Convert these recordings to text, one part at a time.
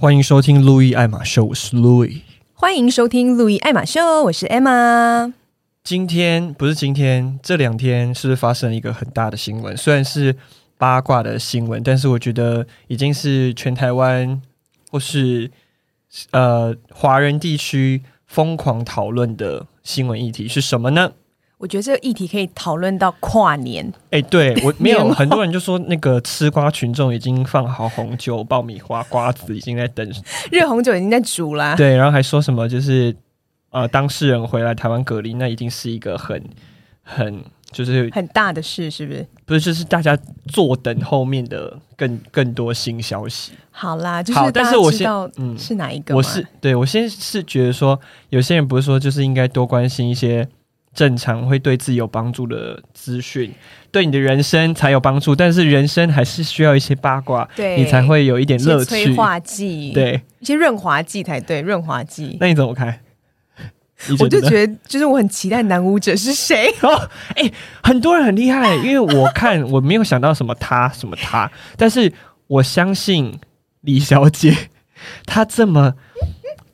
欢迎收听路易爱马秀，我是路易。欢迎收听路易爱马秀，我是 Emma。今天不是今天，这两天是不是发生了一个很大的新闻？虽然是八卦的新闻，但是我觉得已经是全台湾或是呃华人地区疯狂讨论的新闻议题是什么呢？我觉得这个议题可以讨论到跨年。哎、欸，对我 没有很多人就说那个吃瓜群众已经放好红酒、爆米花、瓜子，已经在等 热红酒已经在煮啦。对，然后还说什么就是呃，当事人回来台湾隔离，那一定是一个很很就是很大的事，是不是？不是，就是大家坐等后面的更更多新消息。好啦，就是，但是我先嗯是哪一个？我是对我先是觉得说，有些人不是说就是应该多关心一些。正常会对自己有帮助的资讯，对你的人生才有帮助。但是人生还是需要一些八卦，对你才会有一点乐趣。催化剂，对，一些润滑剂才对，润滑剂。那你怎么看？我就觉得，就是我很期待男舞者是谁。哦，哎、欸，很多人很厉害，因为我看 我没有想到什么他什么他，但是我相信李小姐，她这么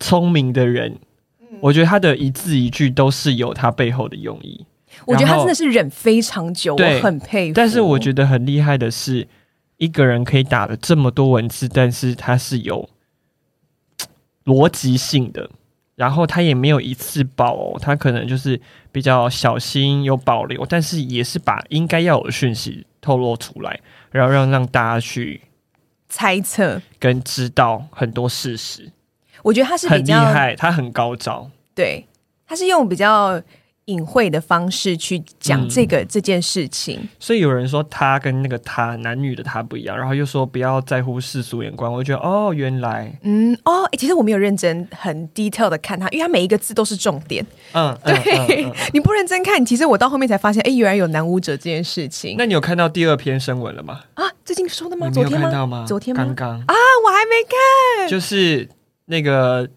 聪明的人。我觉得他的一字一句都是有他背后的用意。我觉得他真的是忍非常久，我很佩服。但是我觉得很厉害的是，一个人可以打了这么多文字，但是他是有逻辑性的，然后他也没有一次爆哦，他可能就是比较小心有保留，但是也是把应该要有的讯息透露出来，然后让让大家去猜测跟知道很多事实。我觉得他是比较很厉害，他很高招。对，他是用比较隐晦的方式去讲这个、嗯、这件事情。所以有人说他跟那个他男女的他不一样，然后又说不要在乎世俗眼光。我就觉得哦，原来嗯哦，其实我没有认真很 detail 的看他，因为他每一个字都是重点。嗯，对，嗯嗯嗯、你不认真看，其实我到后面才发现，哎，原来有男舞者这件事情。那你有看到第二篇新闻了吗？啊，最近说的吗？你没有看到吗？昨天吗？刚刚啊，我还没看，就是。那个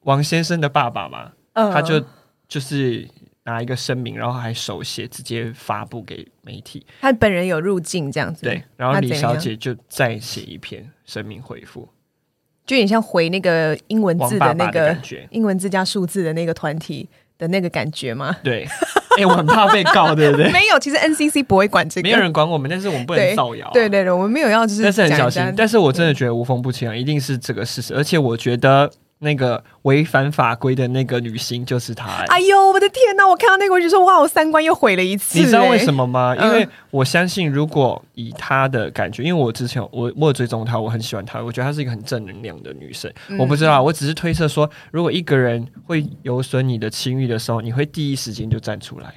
王先生的爸爸嘛，嗯、他就就是拿一个声明，然后还手写，直接发布给媒体。他本人有入境这样子，对。然后李小姐就再写一篇声明回复，就有点像回那个英文字的那个英文字加数字的那个团体的那个感觉吗？对。哎、欸，我很怕被告，对不对？没有，其实 NCC 不会管这个，没有人管我们，但是我们不能造谣、啊。对对对，我们没有要就是，但是很小心。但是我真的觉得无风不起浪，一定是这个事实。而且我觉得那个违反法规的那个女星就是她、欸。哎呦，我的天哪！我看到那个我就说哇，我三观又毁了一次、欸。你知道为什么吗？因为我相信，如果以她的感觉，因为我之前我我有追踪她，我很喜欢她，我觉得她是一个很正能量的女生。嗯、我不知道，我只是推测说，如果一个人会有损你的清誉的时候，你会第一时间就站出来。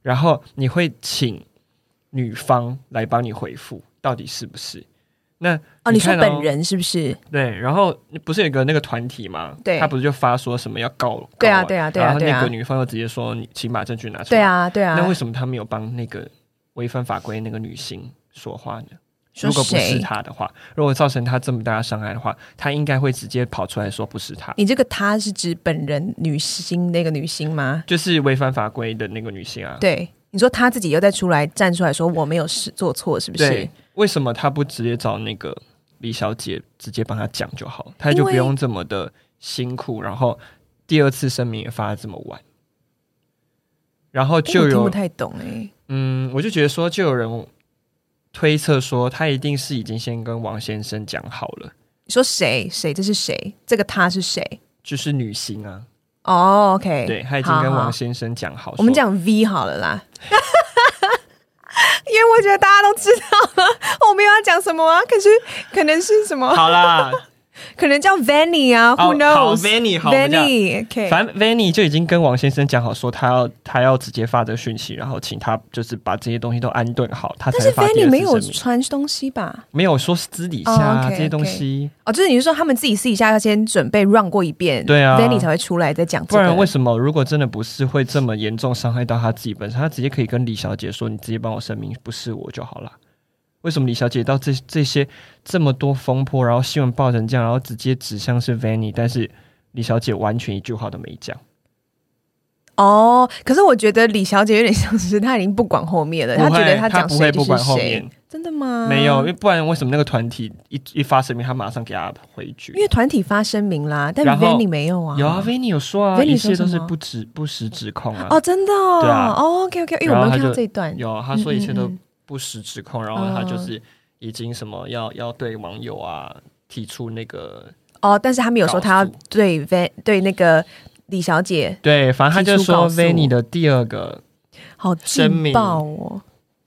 然后你会请女方来帮你回复，到底是不是？那哦，你说本人是不是？对，然后不是有个那个团体吗？对，他不是就发说什么要告？对啊，对啊，对啊。然后那个女方又直接说：“你请把证据拿出来。”对啊，对啊。那为什么他没有帮那个违反法规那个女性说话呢？如果不是他的话，如果造成他这么大的伤害的话，他应该会直接跑出来说不是他。你这个他是指本人女星那个女星吗？就是违反法规的那个女星啊。对，你说他自己又再出来站出来说我没有事做错，是不是？对，为什么他不直接找那个李小姐直接帮他讲就好，他就不用这么的辛苦，然后第二次声明也发的这么晚，然后就有、欸、听不太懂哎、欸。嗯，我就觉得说就有人。推测说，他一定是已经先跟王先生讲好了。你说谁？谁？这是谁？这个他是谁？就是女星啊。哦、oh，OK，对，他已经跟王先生讲好。我们讲 V 好了啦，因为我觉得大家都知道了，我们要讲什么啊？可是可能是什么？好啦。可能叫 Vanny 啊，Who knows？好，Vanny，好，Vanny，OK。反正 Vanny 就已经跟王先生讲好，说他要他要直接发这个讯息，然后请他就是把这些东西都安顿好，他才发。但是 Vanny 没有传东西吧？没有说私底下、啊 oh, okay, 这些东西。哦，就是你是说他们自己私底下要先准备 run 过一遍，对啊，Vanny 才会出来再讲、这个。不然为什么？如果真的不是会这么严重伤害到他自己本身，他直接可以跟李小姐说：“你直接帮我声明，不是我就好了。”为什么李小姐到这这些这么多风波，然后新闻爆成这样，然后直接指向是 Vanny，但是李小姐完全一句话都没讲。哦，可是我觉得李小姐有点像是她已经不管后面了，她觉得她讲谁就是谁。真的吗？没有，因为不然为什么那个团体一一发声明，他马上给他回绝？因为团体发声明啦，但 Vanny 没有啊。有啊，Vanny 有说啊，一切都是不指不实指控啊。哦，真的哦。对啊。哦，OK OK，因为我们看到这一段，有他说一切都不实指控，然后他就是已经什么要要对网友啊提出那个哦，但是他没有说他要对 Van 对那个李小姐对，反正他就说 Vanny 的第二个好劲爆哦。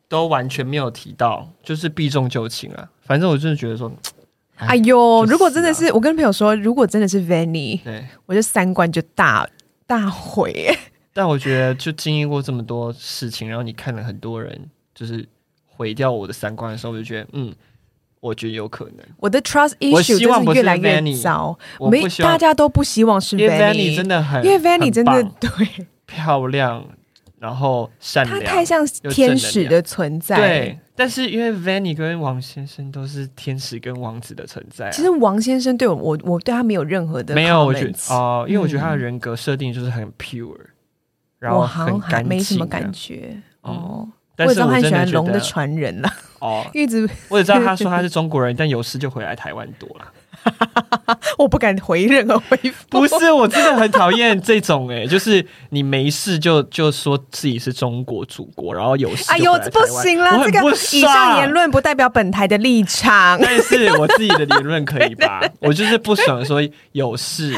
都完全没有提到，就是避重就轻啊。反正我真的觉得说，哎呦，如果真的是我跟朋友说，如果真的是 Vanny，对，我就三观就大大毁。但我觉得，就经历过这么多事情，然后你看了很多人就是毁掉我的三观的时候，我就觉得，嗯，我觉得有可能。我的 trust issue 就是越来越糟。我们大家都不希望是 Vanny，真的很，因为 Vanny 真的对漂亮。然后善良，他太像天使的存在。对，但是因为 Vanny 跟王先生都是天使跟王子的存在。其实王先生对我，我我对他没有任何的没有，我觉得哦，因为我觉得他的人格设定就是很 pure，然后很干净，没什么感觉哦。但是我很喜欢龙的传人了哦，一直我也知道他说 他是中国人，但有事就回来台湾多了。我不敢回任何回复。不是，我真的很讨厌这种哎、欸，就是你没事就就说自己是中国祖国，然后有事。哎呦，这不行啦！这个以上言论不代表本台的立场，但是我自己的言论可以吧？我就是不爽说有事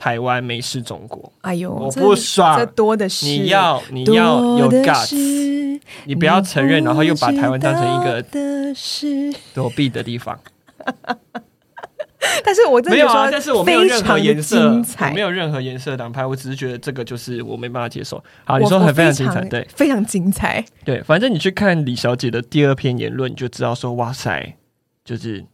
台湾没事中国。哎呦，我不爽，这多的是。你要你要有 guts，你不要承认，然后又把台湾当成一个躲避的地方。但是我真的没有啊，但是我没有任何颜色，我没有任何颜色党派，我只是觉得这个就是我没办法接受。好，你说很非常精彩，对，非常精彩，对，反正你去看李小姐的第二篇言论，你就知道说，哇塞，就是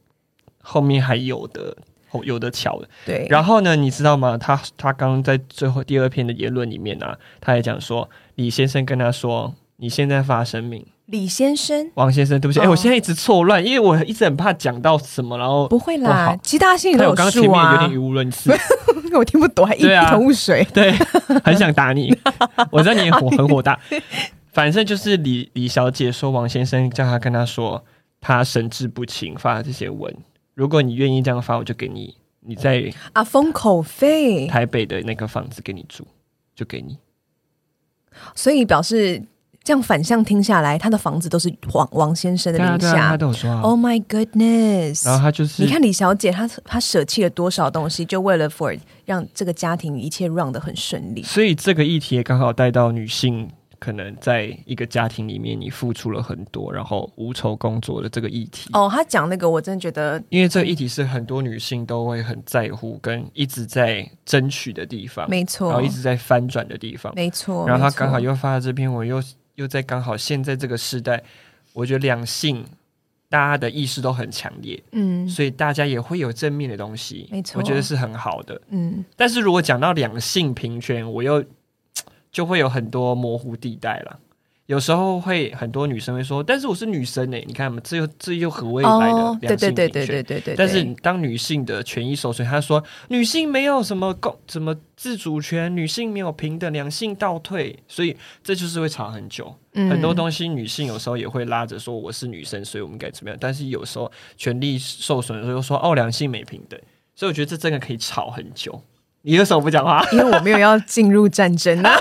后面还有的，有的巧的。对，然后呢，你知道吗？他他刚刚在最后第二篇的言论里面呢、啊，他也讲说，李先生跟他说，你现在发声明。李先生，王先生，对不起，哎、哦。欸，我现在一直错乱，因为我一直很怕讲到什么，然后不会啦，其他心里都有数啊。我刚刚前面有点语无伦次，我听不懂，还一一头雾水，对，很想打你，我知道你火很火大，反正就是李李小姐说王先生叫他跟他说，他神志不清发了这些文，如果你愿意这样发，我就给你你在啊封口费，台北的那个房子给你住，就给你，所以表示。这样反向听下来，他的房子都是王王先生的名下。他都有说啊。Oh my goodness！然后他就是，你看李小姐，她她舍弃了多少东西，就为了 for 让这个家庭一切 run 得很顺利。所以这个议题也刚好带到女性可能在一个家庭里面，你付出了很多，然后无酬工作的这个议题。哦，他讲那个，我真的觉得，因为这个议题是很多女性都会很在乎，跟一直在争取的地方，没错，然后一直在翻转的地方，没错。然后他刚好又发了这篇文，又。又在刚好现在这个时代，我觉得两性大家的意识都很强烈，嗯，所以大家也会有正面的东西，没错，我觉得是很好的，嗯。但是如果讲到两性平权，我又就会有很多模糊地带了。有时候会很多女生会说，但是我是女生呢、欸，你看嘛，这又这又何谓来的两性平权？但是当女性的权益受损，她说女性没有什么共什么自主权，女性没有平等，两性倒退，所以这就是会吵很久。嗯、很多东西女性有时候也会拉着说我是女生，所以我们应该怎么样？但是有时候权利受损的时候又说哦，两性没平等，所以我觉得这真的可以吵很久。你为什么不讲话？因为我没有要进入战争啊！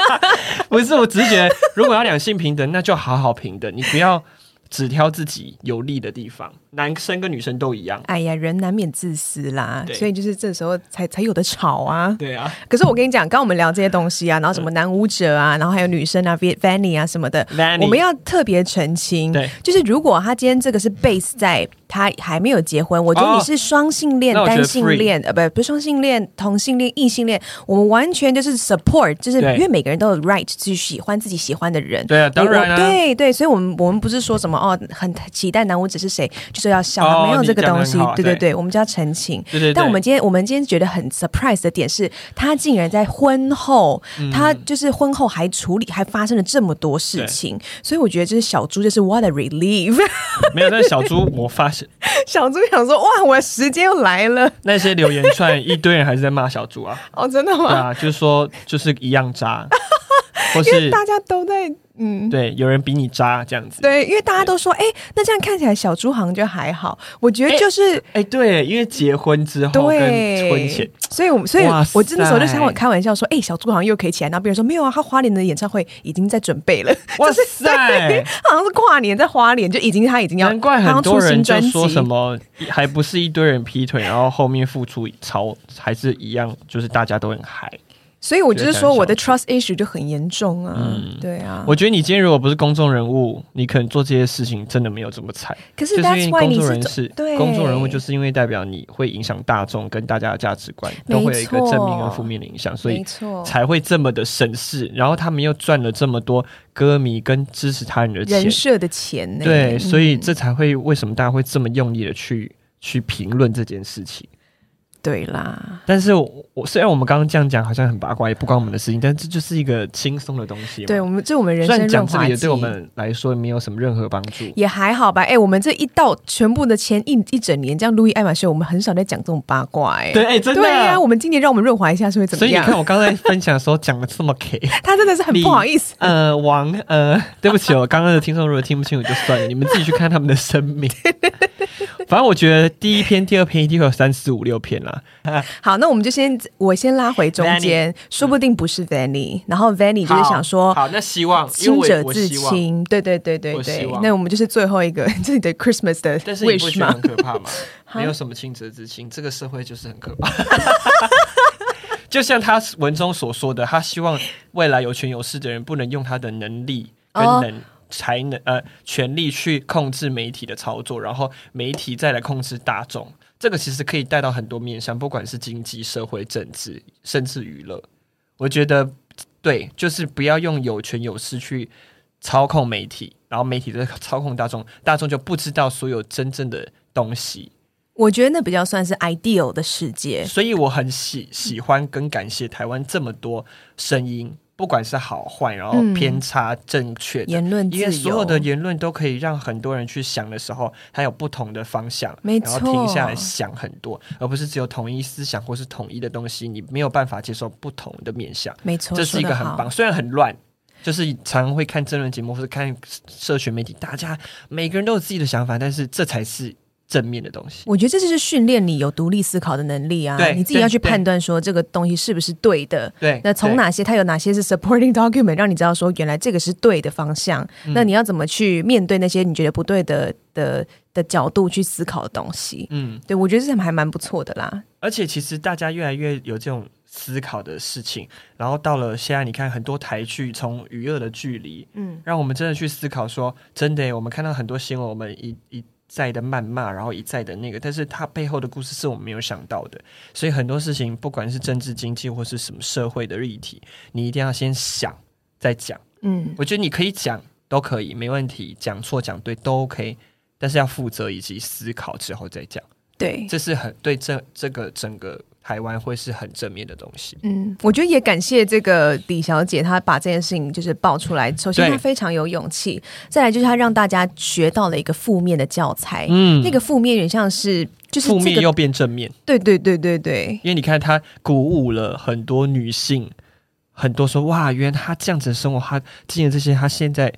不是，我只是觉得，如果要两性平等，那就好好平等，你不要只挑自己有利的地方。男生跟女生都一样。哎呀，人难免自私啦，所以就是这时候才才有的吵啊。对啊。可是我跟你讲，刚刚我们聊这些东西啊，然后什么男舞者啊，然后还有女生啊，Vanny 啊什么的，Vanny 我们要特别澄清，对，就是如果他今天这个是 base 在他还没有结婚，我觉得你是双性恋、单性恋，呃，不，不是双性恋、同性恋、异性恋，我们完全就是 support，就是因为每个人都有 right 去喜欢自己喜欢的人。对啊，当然啊。对对，所以我们我们不是说什么哦，很期待男舞者是谁，就是要笑他，没有这个东西。对对对，我们就要澄清。对对。但我们今天我们今天觉得很 surprise 的点是，他竟然在婚后，他就是婚后还处理，还发生了这么多事情，所以我觉得这是小猪，就是 what a relief。没有，但是小猪，我发现。小猪想说：“哇，我的时间又来了。”那些留言串一堆人还是在骂小猪啊！哦，真的吗？对啊，就是说就是一样渣。或是大家都在。嗯，对，有人比你渣这样子。对，因为大家都说，哎，那这样看起来小猪好像就还好。我觉得就是，哎，对，因为结婚之后跟婚前，所以我们，所以我真的时候就想我开玩笑说，哎，小猪好像又可以起来。然后别人说没有啊，他花莲的演唱会已经在准备了。哇 塞，好像是跨年在花莲就已经他已经要，难怪很多人就说什么，还不是一堆人劈腿，然后后面付出超还是一样，就是大家都很嗨。所以我就是说，我的 trust issue 就很严重啊。嗯，对啊。我觉得你今天如果不是公众人物，你可能做这些事情真的没有这么惨。可是，就是因为公众人士，对公众人物，就是因为代表你会影响大众跟大家的价值观，都会有一个正面跟负面的影响，所以才会这么的审视。然后他们又赚了这么多歌迷跟支持他人的钱，人设的钱。对，所以这才会为什么大家会这么用力的去去评论这件事情。对啦，但是我虽然我们刚刚这样讲，好像很八卦，也不关我们的事情，但这就是一个轻松的东西。对我们，这我们人生讲这个，也对我们来说没有什么任何帮助，也还好吧。哎，我们这一到全部的前一一整年，这样路易爱马仕，我们很少在讲这种八卦。哎，对，哎，真的，对呀。我们今年让我们润滑一下，是会怎么样？所以你看，我刚才分享的时候讲的这么 K，他真的是很不好意思。呃，王，呃，对不起，我刚刚的听众如果听不清楚就算了，你们自己去看他们的声明。反正我觉得第一篇、第二篇一定会有三四五六篇啦。好，那我们就先我先拉回中间说不定不是 Vanny，、嗯、然后 Vanny 就是想说，好，那希望清者自清，对对对对对。那我们就是最后一个 这里的 Christmas 的 wish 但是你不觉得很可怕吗？没有什么清者自清，这个社会就是很可怕。就像他文中所说的，他希望未来有权有势的人不能用他的能力跟能。Oh. 才能呃，权力去控制媒体的操作，然后媒体再来控制大众。这个其实可以带到很多面向，不管是经济、社会、政治，甚至娱乐。我觉得对，就是不要用有权有势去操控媒体，然后媒体在操控大众，大众就不知道所有真正的东西。我觉得那比较算是 ideal 的世界，所以我很喜喜欢跟感谢台湾这么多声音。不管是好坏，然后偏差正确、嗯、言论，因为所有的言论都可以让很多人去想的时候，还有不同的方向，没错，然后停下来想很多，而不是只有统一思想或是统一的东西，你没有办法接受不同的面向。没错，这是一个很棒，虽然很乱，就是常常会看争论节目或者看社群媒体，大家每个人都有自己的想法，但是这才是。正面的东西，我觉得这就是训练你有独立思考的能力啊！对，你自己要去判断说这个东西是不是对的。对，那从哪些它有哪些是 supporting document，让你知道说原来这个是对的方向。嗯、那你要怎么去面对那些你觉得不对的的的角度去思考的东西？嗯，对，我觉得这还蛮不错的啦。而且其实大家越来越有这种思考的事情，然后到了现在，你看很多台剧从娱乐的距离，嗯，让我们真的去思考说，真的，我们看到很多新闻，我们一一。在的谩骂，然后一再的那个，但是他背后的故事是我们没有想到的，所以很多事情，不管是政治、经济或是什么社会的议题，你一定要先想再讲。嗯，我觉得你可以讲都可以，没问题，讲错讲对都 OK，但是要负责以及思考之后再讲。对，这是很对这这个整个。台湾会是很正面的东西。嗯，我觉得也感谢这个李小姐，她把这件事情就是爆出来。首先，她非常有勇气；再来，就是她让大家学到了一个负面的教材。嗯，那个负面有点像是就是、这个、负面又变正面。对对对对对。因为你看，她鼓舞了很多女性，很多说哇，原来她这样子的生活，她经历这些，她现在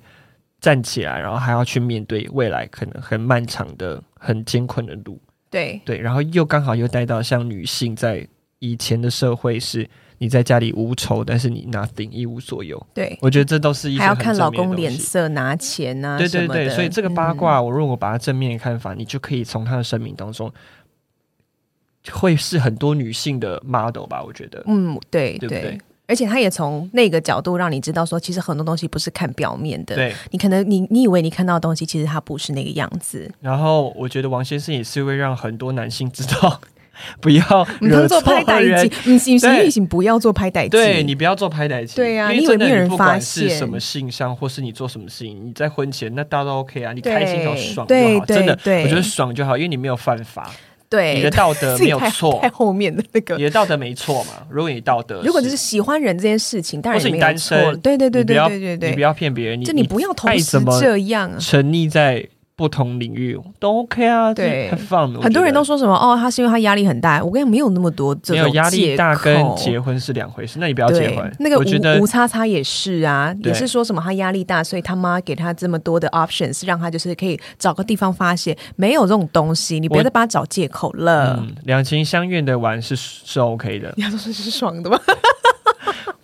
站起来，然后还要去面对未来可能很漫长的、很艰困的路。对对，然后又刚好又带到像女性在以前的社会是你在家里无仇，但是你 nothing 一无所有。对，我觉得这都是一些还要看老公脸色拿钱啊。对对对，所以这个八卦，我如果把它正面的看法，嗯、你就可以从她的生命当中会是很多女性的 model 吧？我觉得，嗯，对对不对？对而且他也从那个角度让你知道说，其实很多东西不是看表面的。对，你可能你你以为你看到的东西，其实它不是那个样子。然后我觉得王先生也是会让很多男性知道，不要惹错人。你，行行行，不要做拍代。对，你不要做拍代。对呀，因为没有人发现是什么性向，或是你做什么事情，你在婚前那大家都 OK 啊，你开心好爽就好，真的，我觉得爽就好，因为你没有犯法。对，你的道德没有错，太后面的那个，你的道德没错嘛？如果你道德，如果就是喜欢人这件事情，当然是你单身。对对对对对对对，你不要骗别人，就你不要同时这样，沉溺在不同领域都 OK 啊，对，很放。很多人都说什么哦，他是因为他压力很大。我跟你讲，没有那么多这种没有压力大跟结婚是两回事。那你不要结婚。那个吴吴叉叉也是啊，也是说什么他压力大，所以他妈给他这么多的 options，让他就是可以找个地方发泄。没有这种东西，你不要再帮他找借口了。两情相悦的玩是是 OK 的，你要说是是爽的吗？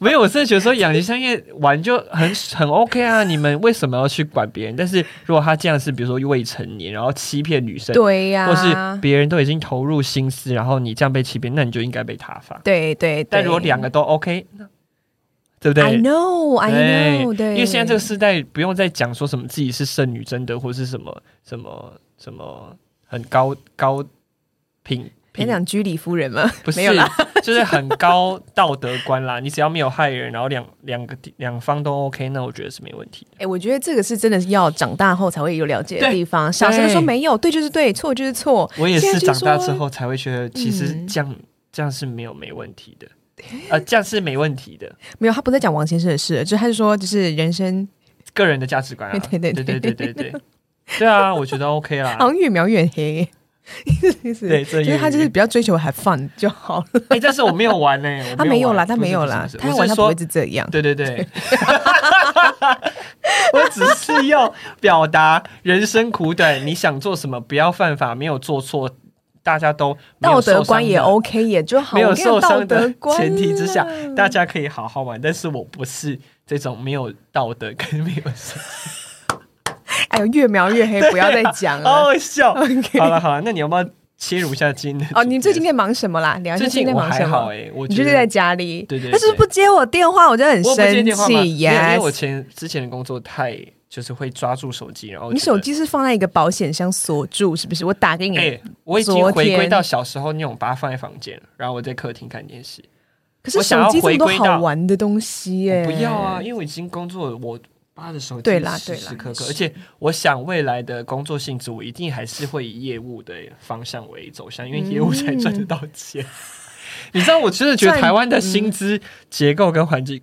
没有，我真的觉得说两情相悦玩就很很 OK 啊！你们为什么要去管别人？但是如果他这样是，比如说未成年，然后欺骗女生，对呀、啊，或是别人都已经投入心思，然后你这样被欺骗，那你就应该被他罚。对对，对，但如果两个都 OK，那对不对？I know, I know，对，因为现在这个时代不用再讲说什么自己是圣女贞德，或是什么什么什么很高高品。别讲居里夫人吗？不是，就是很高道德观啦。你只要没有害人，然后两两个两方都 OK，那我觉得是没问题。哎、欸，我觉得这个是真的是要长大后才会有了解的地方。小时候说没有，对就是对，错就是错。我也是长大之后才会觉得，其实这样、嗯、这样是没有没问题的。呃，这样是没问题的。没有，他不在讲王先生的事，就他是说，就是人生个人的价值观啊。对对对对对对对，对啊，我觉得 OK 啦。好像越描越黑。意 思对，因为 他就是比较追求 have fun 就好了。哎、欸，但是我没有玩呢、欸，他没有啦，他没有啦，他玩他不会是这样。对对对，对 我只是要表达人生苦短，你想做什么，不要犯法，没有做错，大家都道德观也 OK，也就好。没有受伤的前提之下，大家可以好好玩。但是我不是这种没有道德跟没有受哎呦，越描越黑，不要再讲了，好好笑。好了好了，那你要不要切入一下今天？哦，你最近在忙什么啦？聊一下今天忙什么？哎、欸，我你就是在家里。对对，对，他是不接我电话，我就很生气呀。因为我前之前的工作太就是会抓住手机，然后你手机是放在一个保险箱锁住，是不是？我打给你，我已经回归到小时候那种，把它放在房间，然后我在客厅看电视。可是手机这么多好玩的东西耶、欸，不要啊！因为我已经工作，我。爸的手机时时刻刻，而且我想未来的工作性质，我一定还是会以业务的方向为走向，因为业务才赚得到钱。嗯、你知道，我真的觉得台湾的薪资结构跟环境。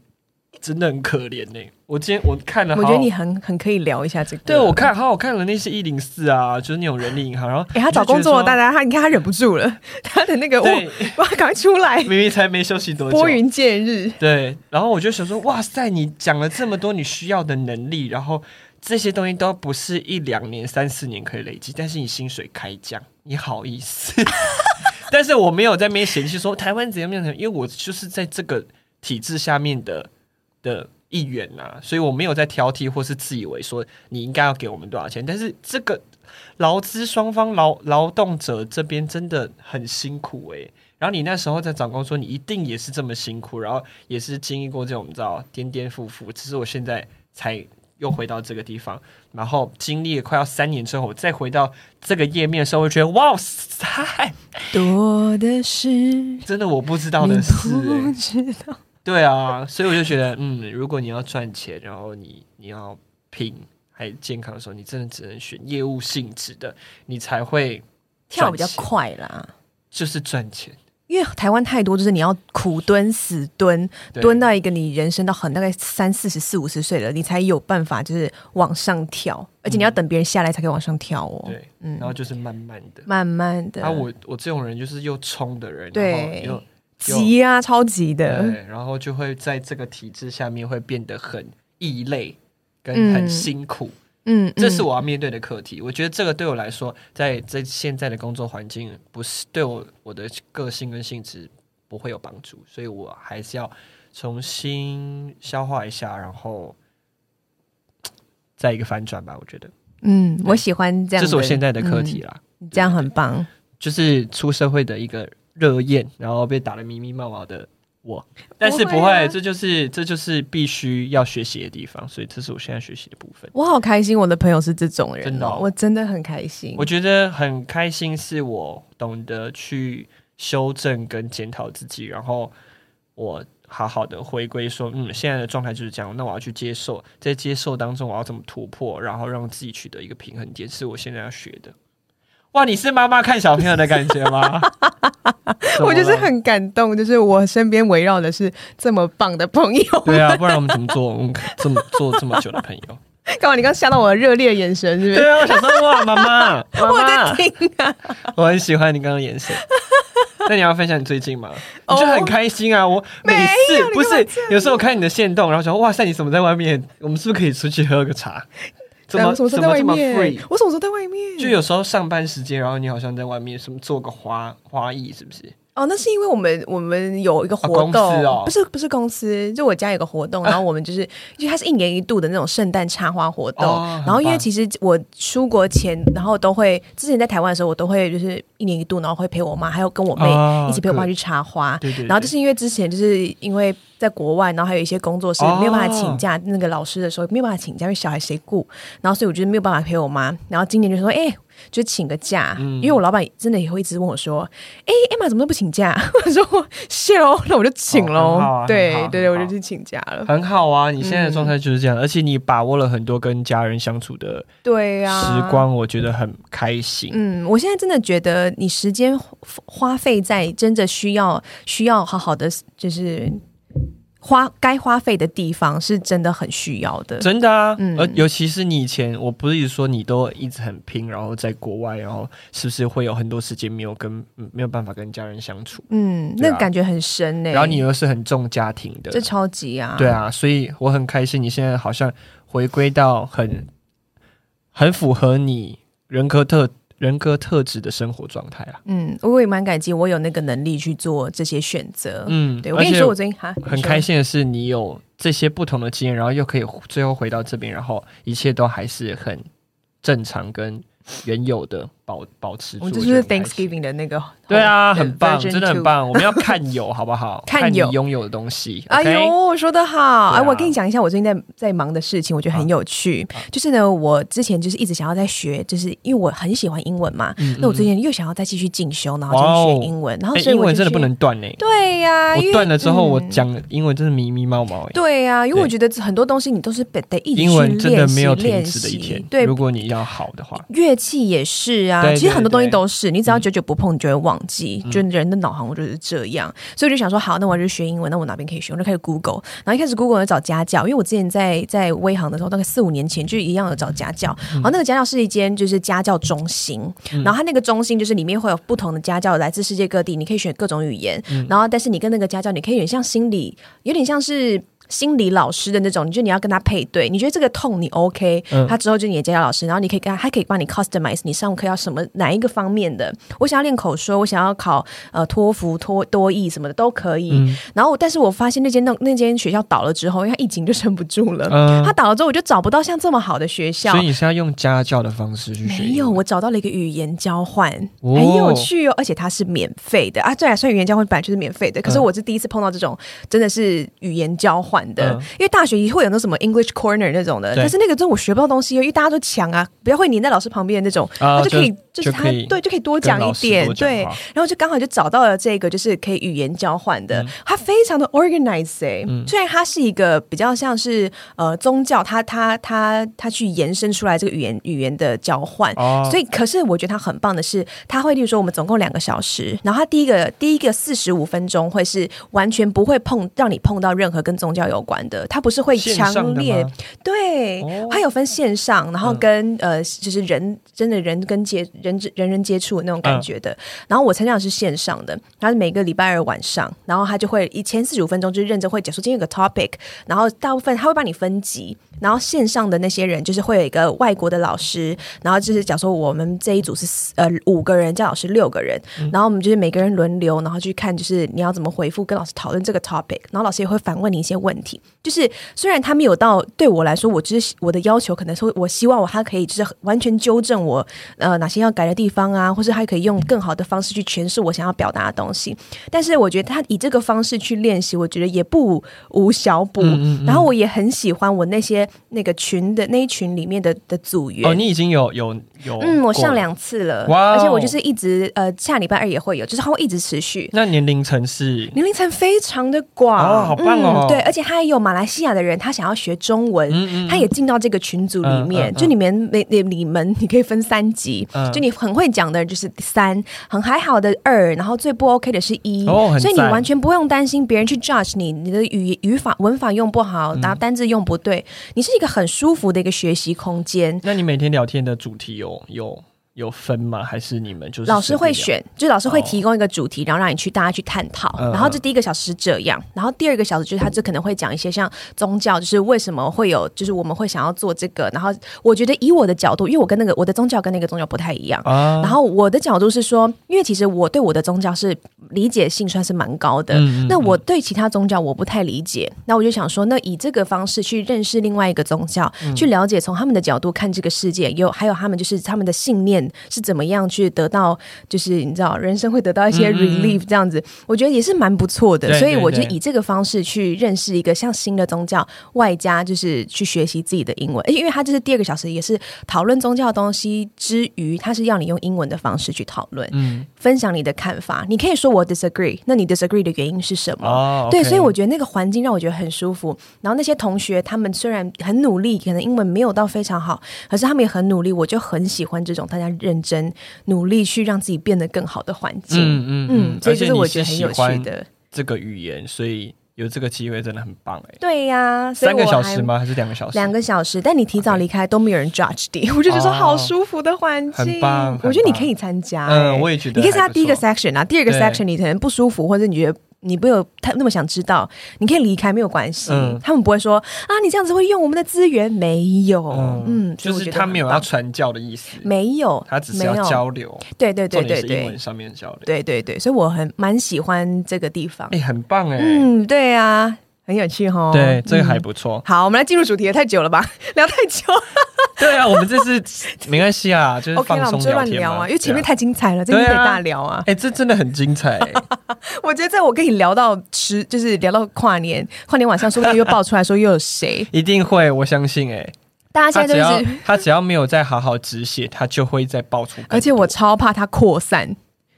真的很可怜呢、欸。我今天我看了好好，我觉得你很很可以聊一下这个。对，我看好好看了那些一零四啊，就是那种人力银行。然后，哎、欸，他找工作，大家他你看他忍不住了，他的那个哇哇，赶快出来！明明才没休息多久，拨云见日。对，然后我就想说，哇塞，你讲了这么多你需要的能力，然后这些东西都不是一两年、三四年可以累积，但是你薪水开降，你好意思？但是我没有在那边嫌弃说台湾怎样怎样，因为我就是在这个体制下面的。的一员呐、啊，所以我没有在挑剔或是自以为说你应该要给我们多少钱，但是这个劳资双方劳劳动者这边真的很辛苦诶、欸。然后你那时候在找工作，你一定也是这么辛苦，然后也是经历过这种你知道颠颠覆覆，只是我现在才又回到这个地方，然后经历了快要三年之后，再回到这个页面的时候，我觉得哇塞，多的是真的我不知道的事、欸。对啊，所以我就觉得，嗯，如果你要赚钱，然后你你要拼还健康的时候，你真的只能选业务性质的，你才会跳比较快啦。就是赚钱，因为台湾太多，就是你要苦蹲死蹲，蹲到一个你人生到很大概三四十四五十岁了，你才有办法就是往上跳，而且你要等别人下来才可以往上跳哦。对，嗯，然后就是慢慢的，慢慢的。啊，我我这种人就是又冲的人，对，又。急啊，超级的，对，然后就会在这个体制下面会变得很异类，跟很辛苦，嗯，嗯，这是我要面对的课题。我觉得这个对我来说，在在现在的工作环境，不是对我我的个性跟性质不会有帮助，所以我还是要重新消化一下，然后再一个反转吧。我觉得，嗯，我喜欢这样，这是我现在的课题啦，嗯，这样很棒，就是出社会的一个。热焰，然后被打得密密麻麻的我，但是不会，啊、这就是这就是必须要学习的地方，所以这是我现在学习的部分。我好开心，我的朋友是这种人，真的、哦，我真的很开心。我觉得很开心，是我懂得去修正跟检讨自己，然后我好好的回归说，嗯，现在的状态就是这样，那我要去接受，在接受当中我要怎么突破，然后让自己取得一个平衡点，是我现在要学的。哇，你是妈妈看小朋友的感觉吗？我就是很感动，就是我身边围绕的是这么棒的朋友。对啊，不然我们怎么做？我们 这么做这么久的朋友？干嘛？你刚吓到我的热烈眼神，是不是？对啊，我想说哇，妈妈，我在听啊，我很喜欢你刚刚的眼神。那你要分享你最近吗？我就很开心啊！我每次不是有时候我看你的线动，然后想哇塞，你怎么在外面？我们是不是可以出去喝个茶？怎么怎么这么 free？我什么时候在外面？就有时候上班时间，然后你好像在外面什么做个花花艺，是不是？哦，那是因为我们我们有一个活动，哦、不是不是公司，就我家有个活动，然后我们就是，因为它是一年一度的那种圣诞插花活动，哦、然后因为其实我出国前，然后都会之前在台湾的时候，我都会就是一年一度，然后会陪我妈还有跟我妹一起陪我妈去插花，对对，然后就是因为之前就是因为在国外，然后还有一些工作是没有办法请假，哦、那个老师的时候没有办法请假，因为小孩谁顾，然后所以我觉得没有办法陪我妈，然后今年就说，哎、欸。就请个假，嗯、因为我老板真的也会一直问我说：“哎、欸，Emma 怎么都不请假？” 我说：“谢哦，那我就请喽。哦啊”对对对，我就去请假了。很好啊，你现在的状态就是这样，嗯、而且你把握了很多跟家人相处的对呀时光，我觉得很开心。嗯，我现在真的觉得你时间花费在真的需要需要好好的就是。花该花费的地方是真的很需要的，真的啊，嗯，而尤其是你以前，我不是一直说你都一直很拼，然后在国外，然后是不是会有很多时间没有跟没有办法跟家人相处？嗯，啊、那个感觉很深呢、欸。然后你又是很重家庭的，这超级啊，对啊，所以我很开心，你现在好像回归到很很符合你人格特。人格特质的生活状态啊，嗯，我也蛮感激，我有那个能力去做这些选择，嗯，对，我跟你说，我最近哈很开心的是，你有这些不同的经验，然后又可以最后回到这边，然后一切都还是很正常跟原有的。保保持住，我就是 Thanksgiving 的那个，对啊，很棒，真的很棒。我们要看有好不好？看有拥有的东西。哎呦，说的好！哎，我跟你讲一下，我最近在在忙的事情，我觉得很有趣。就是呢，我之前就是一直想要在学，就是因为我很喜欢英文嘛。那我最近又想要再继续进修，然后就学英文。然后英文真的不能断呢。对呀，我断了之后，我讲英文真是迷迷茫茫。对呀，因为我觉得很多东西你都是得得一直去练习。英文真的没有停止的一天。对，如果你要好的话，乐器也是啊。其实很多东西都。是你只要久久不碰，你就会忘记。嗯、就人的脑航就是这样，所以我就想说，好，那我就学英文，那我哪边可以学？我就开始 Google，然后一开始 Google 要找家教，因为我之前在在威航的时候，大概四五年前就一样有找家教。然后那个家教是一间就是家教中心，嗯、然后他那个中心就是里面会有不同的家教来自世界各地，你可以选各种语言。嗯、然后但是你跟那个家教，你可以有点像心理，有点像是。心理老师的那种，你就你要跟他配对，你觉得这个痛你 OK，、嗯、他之后就你的家教老师，然后你可以跟他，他可以帮你 customize 你上课要什么哪一个方面的。我想要练口说，我想要考呃托福、托多译什么的都可以。嗯、然后，但是我发现那间那那间学校倒了之后，因为他疫情就撑不住了。嗯、他倒了之后，我就找不到像这么好的学校。所以你是要用家教的方式去学？没有，我找到了一个语言交换，哦、很有趣哦，而且它是免费的啊。这还算语言交换，本来就是免费的。可是我是第一次碰到这种真的是语言交换的，嗯、因为大。学也会有那什么 English Corner 那种的，对。但是那个真我学不到东西，因为大家都抢啊，不要会黏在老师旁边的那种，他、啊、就可以就，就是他对就可以多讲一点，对，然后就刚好就找到了这个就是可以语言交换的，他、嗯、非常的嗯、虽然他是一个比较像是呃宗教，他他他他去延伸出来这个语言语言的交换，啊、所以可是我觉得他很棒的是，他会例如说我们总共两个小时，然后他第一个第一个四十五分钟会是完全不会碰让你碰到任何跟宗教有关的，他不。是会强烈对，它有分线上，然后跟、嗯、呃，就是人真的人跟接人人人接触的那种感觉的。嗯、然后我参加的是线上的，他是每个礼拜二晚上，然后他就会一前四十五分钟就是认真会讲说今天有个 topic，然后大部分他会帮你分级，然后线上的那些人就是会有一个外国的老师，然后就是讲说我们这一组是呃五个人，加老师六个人，嗯、然后我们就是每个人轮流，然后去看就是你要怎么回复跟老师讨论这个 topic，然后老师也会反问你一些问题，就是。虽然他没有到对我来说，我只是我的要求，可能是我希望我他可以就是完全纠正我呃哪些要改的地方啊，或是他可以用更好的方式去诠释我想要表达的东西。但是我觉得他以这个方式去练习，我觉得也不无小补。嗯嗯嗯，然后我也很喜欢我那些那个群的那一群里面的的组员。哦，你已经有有有嗯，我上两次了，哇！而且我就是一直呃下礼拜二也会有，就是他会一直持续。那年龄层是年龄层非常的广哦，好棒哦！嗯、对，而且他还有马来西亚的人，他想要学中文，嗯嗯嗯，他也进到这个群组里面。就里面每你们你可以分三级，嗯、就就你很会讲的就是三，很还好的二，然后最不 OK 的是一，哦，所以你完全不用担心别人去 judge 你，你的语语法文法用不好，然后单字用不对，嗯，你是一个很舒服的一个学习空间。那你每天聊天的主题有有？有分吗？还是你们就是老师会选，就是老师会提供一个主题，哦、然后让你去大家去探讨。嗯、然后这第一个小时是这样，然后第二个小时就是他这可能会讲一些像宗教，就是为什么会有，就是我们会想要做这个。然后我觉得以我的角度，因为我跟那个我的宗教跟那个宗教不太一样。啊、然后我的角度是说，因为其实我对我的宗教是理解性算是蛮高的。嗯、那我对其他宗教我不太理解，那我就想说，那以这个方式去认识另外一个宗教，嗯、去了解从他们的角度看这个世界，有还有他们就是他们的信念是怎么样。去得到，就是你知道，人生会得到一些 relief，这样子，嗯嗯，我觉得也是蛮不错的。所以我就以这个方式去认识一个像新的宗教，外加就是去学习自己的英文。因为他这是第二个小时，也是讨论宗教的东西之余，他是要你用英文的方式去讨论，嗯，分享你的看法。你可以说我 disagree，那你 disagree 的原因是什么？哦 okay、对，所以我觉得那个环境让我觉得很舒服。然后那些同学，他们虽然很努力，可能英文没有到非常好，可是他们也很努力。我就很喜欢这种大家认真。努力去让自己变得更好的环境，嗯嗯嗯，所以这是我觉得很有趣的这个语言，所以有这个机会真的很棒哎。对呀，三个小时吗？还是两个小时？两个小时，但你提早离开都没有人 judge 你，我就觉得说好舒服的环境，很棒。我觉得你可以参加，嗯，我也觉得。你可以参加第一个 section 啊，第二个 section 你可能不舒服，或者你觉得。你不有太那么想知道，你可以离开没有关系。嗯，他们不会说啊，你这样子会用我们的资源，没有。嗯，嗯，就是他没有要传教的意思，没有，他只是要交流。对对对对对，英文上面交流。对对对，所以我很蛮喜欢这个地方。哎，很棒哎。嗯，对啊。很有趣哦，对，这个还不错。好，我们来进入主题，也太久了吧，聊太久。对啊，我们这是 没关系啊，就是放松聊天嘛，因为前面太精彩了，真的可以大聊啊。哎，这真的很精彩。我觉得在我跟你聊到吃，就是聊到跨年，跨年晚上说不定又爆出来说又有谁？一定会，我相信。哎，大家现在就是他只要没有再好好止血，他就会再爆出。而且我超怕它扩散，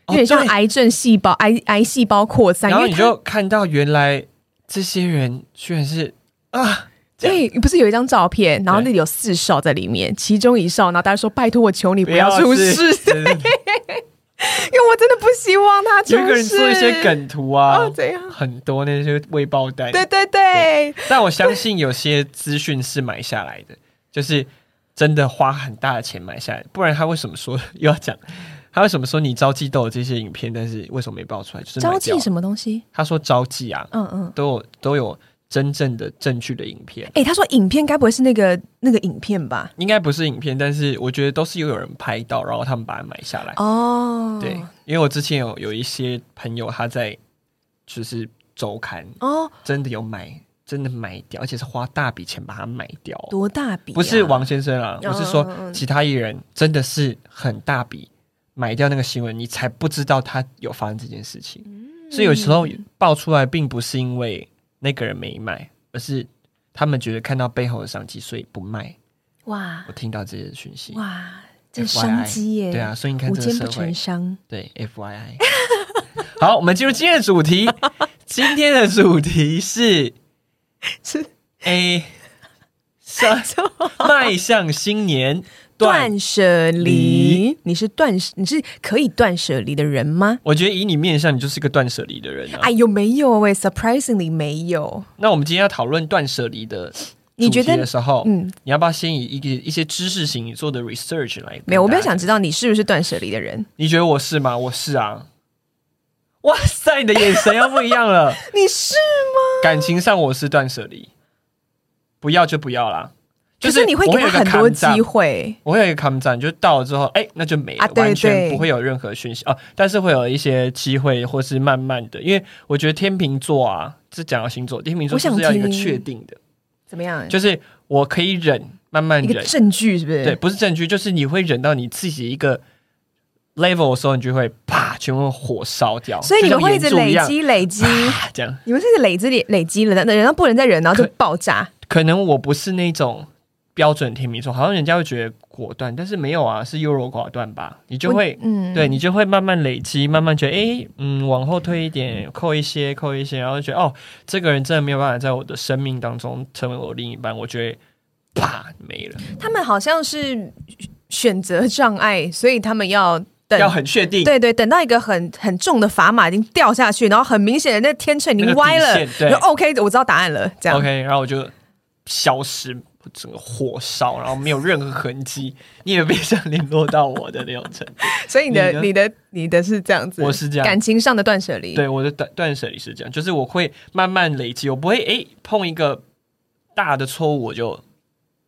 有点像癌症细胞、癌癌细胞扩散，然后你就看到原来。这些人居然是啊！对，不是有一张照片，然后那里有四少在里面，其中一少，然后大家说：“拜托我求你不要出事。” 因为我真的不希望他出事。有一个人做一些梗图啊，这样很多那些未爆弹。对对对，但我相信有些资讯是买下来的，就是真的花很大的钱买下来，不然他为什么说 又要讲？他为什么说你招妓都有这些影片，但是为什么没爆出来？就是招妓什么东西？他说招妓啊，嗯嗯，都有都有真正的证据的影片。哎、欸，他说影片该不会是那个那个影片吧？应该不是影片，但是我觉得都是有有人拍到，然后他们把它买下来。哦，对，因为我之前有有一些朋友他在就是周刊哦，真的有买，真的买掉，而且是花大笔钱把它买掉。多大笔、啊？不是王先生啊，我是说其他艺人，真的是很大笔。买掉那个新闻，你才不知道他有发生这件事情。嗯、所以有时候爆出来，并不是因为那个人没卖，而是他们觉得看到背后的商机，所以不卖。哇！我听到这些讯息，哇，这商机耶！对啊，所以你看这个社会，商对 F Y I。好，我们进入今天的主题。今天的主题是 是 A，是迈向新年。断舍离，你是断你是可以断舍离的人吗？我觉得以你面相，你就是个断舍离的人啊！哎，有没有喂，surprisingly 没有。那我们今天要讨论断舍离的你觉得的时候，嗯，你要不要先以一个一些知识型你做的 research 来？没有，我比较想知道你是不是断舍离的人。你觉得我是吗？我是啊！哇塞，你的眼神要不一样了。你是吗？感情上我是断舍离，不要就不要啦。就是你会给他很多机会，我会有一个 down，就是到了之后，哎，那就没了，完全不会有任何讯息哦。但是会有一些机会，或是慢慢的，因为我觉得天秤座啊，是讲到星座，天秤座是要一个确定的，怎么样？就是我可以忍，慢慢忍，一个证据是不是？对，不是证据，就是你会忍到你自己一个 level 的时候，你就会啪，全部火烧掉。所以你们会一直累积累积，这样，你们是累积累累积了，但忍到不能再忍，然后就爆炸。可能我不是那种。标准天秤座，好像人家会觉得果断，但是没有啊，是优柔寡断吧？你就会，嗯，对你就会慢慢累积，慢慢觉得，哎，嗯，往后推一点，扣一些，扣一些，然后就觉得，哦，这个人真的没有办法在我的生命当中成为我另一半，我觉得，啪，没了。他们好像是选择障碍，所以他们要等要很确定，对对，等到一个很很重的砝码已经掉下去，然后很明显的那天秤已经歪了，对，OK，我知道答案了，这样 OK，然后我就消失。整个火烧，然后没有任何痕迹，你也别想联络到我的那种程度。所以你的、你的、你的是这样子，我是这样，感情上的断舍离。对，我的断断舍离是这样，就是我会慢慢累积，我不会哎碰一个大的错误我就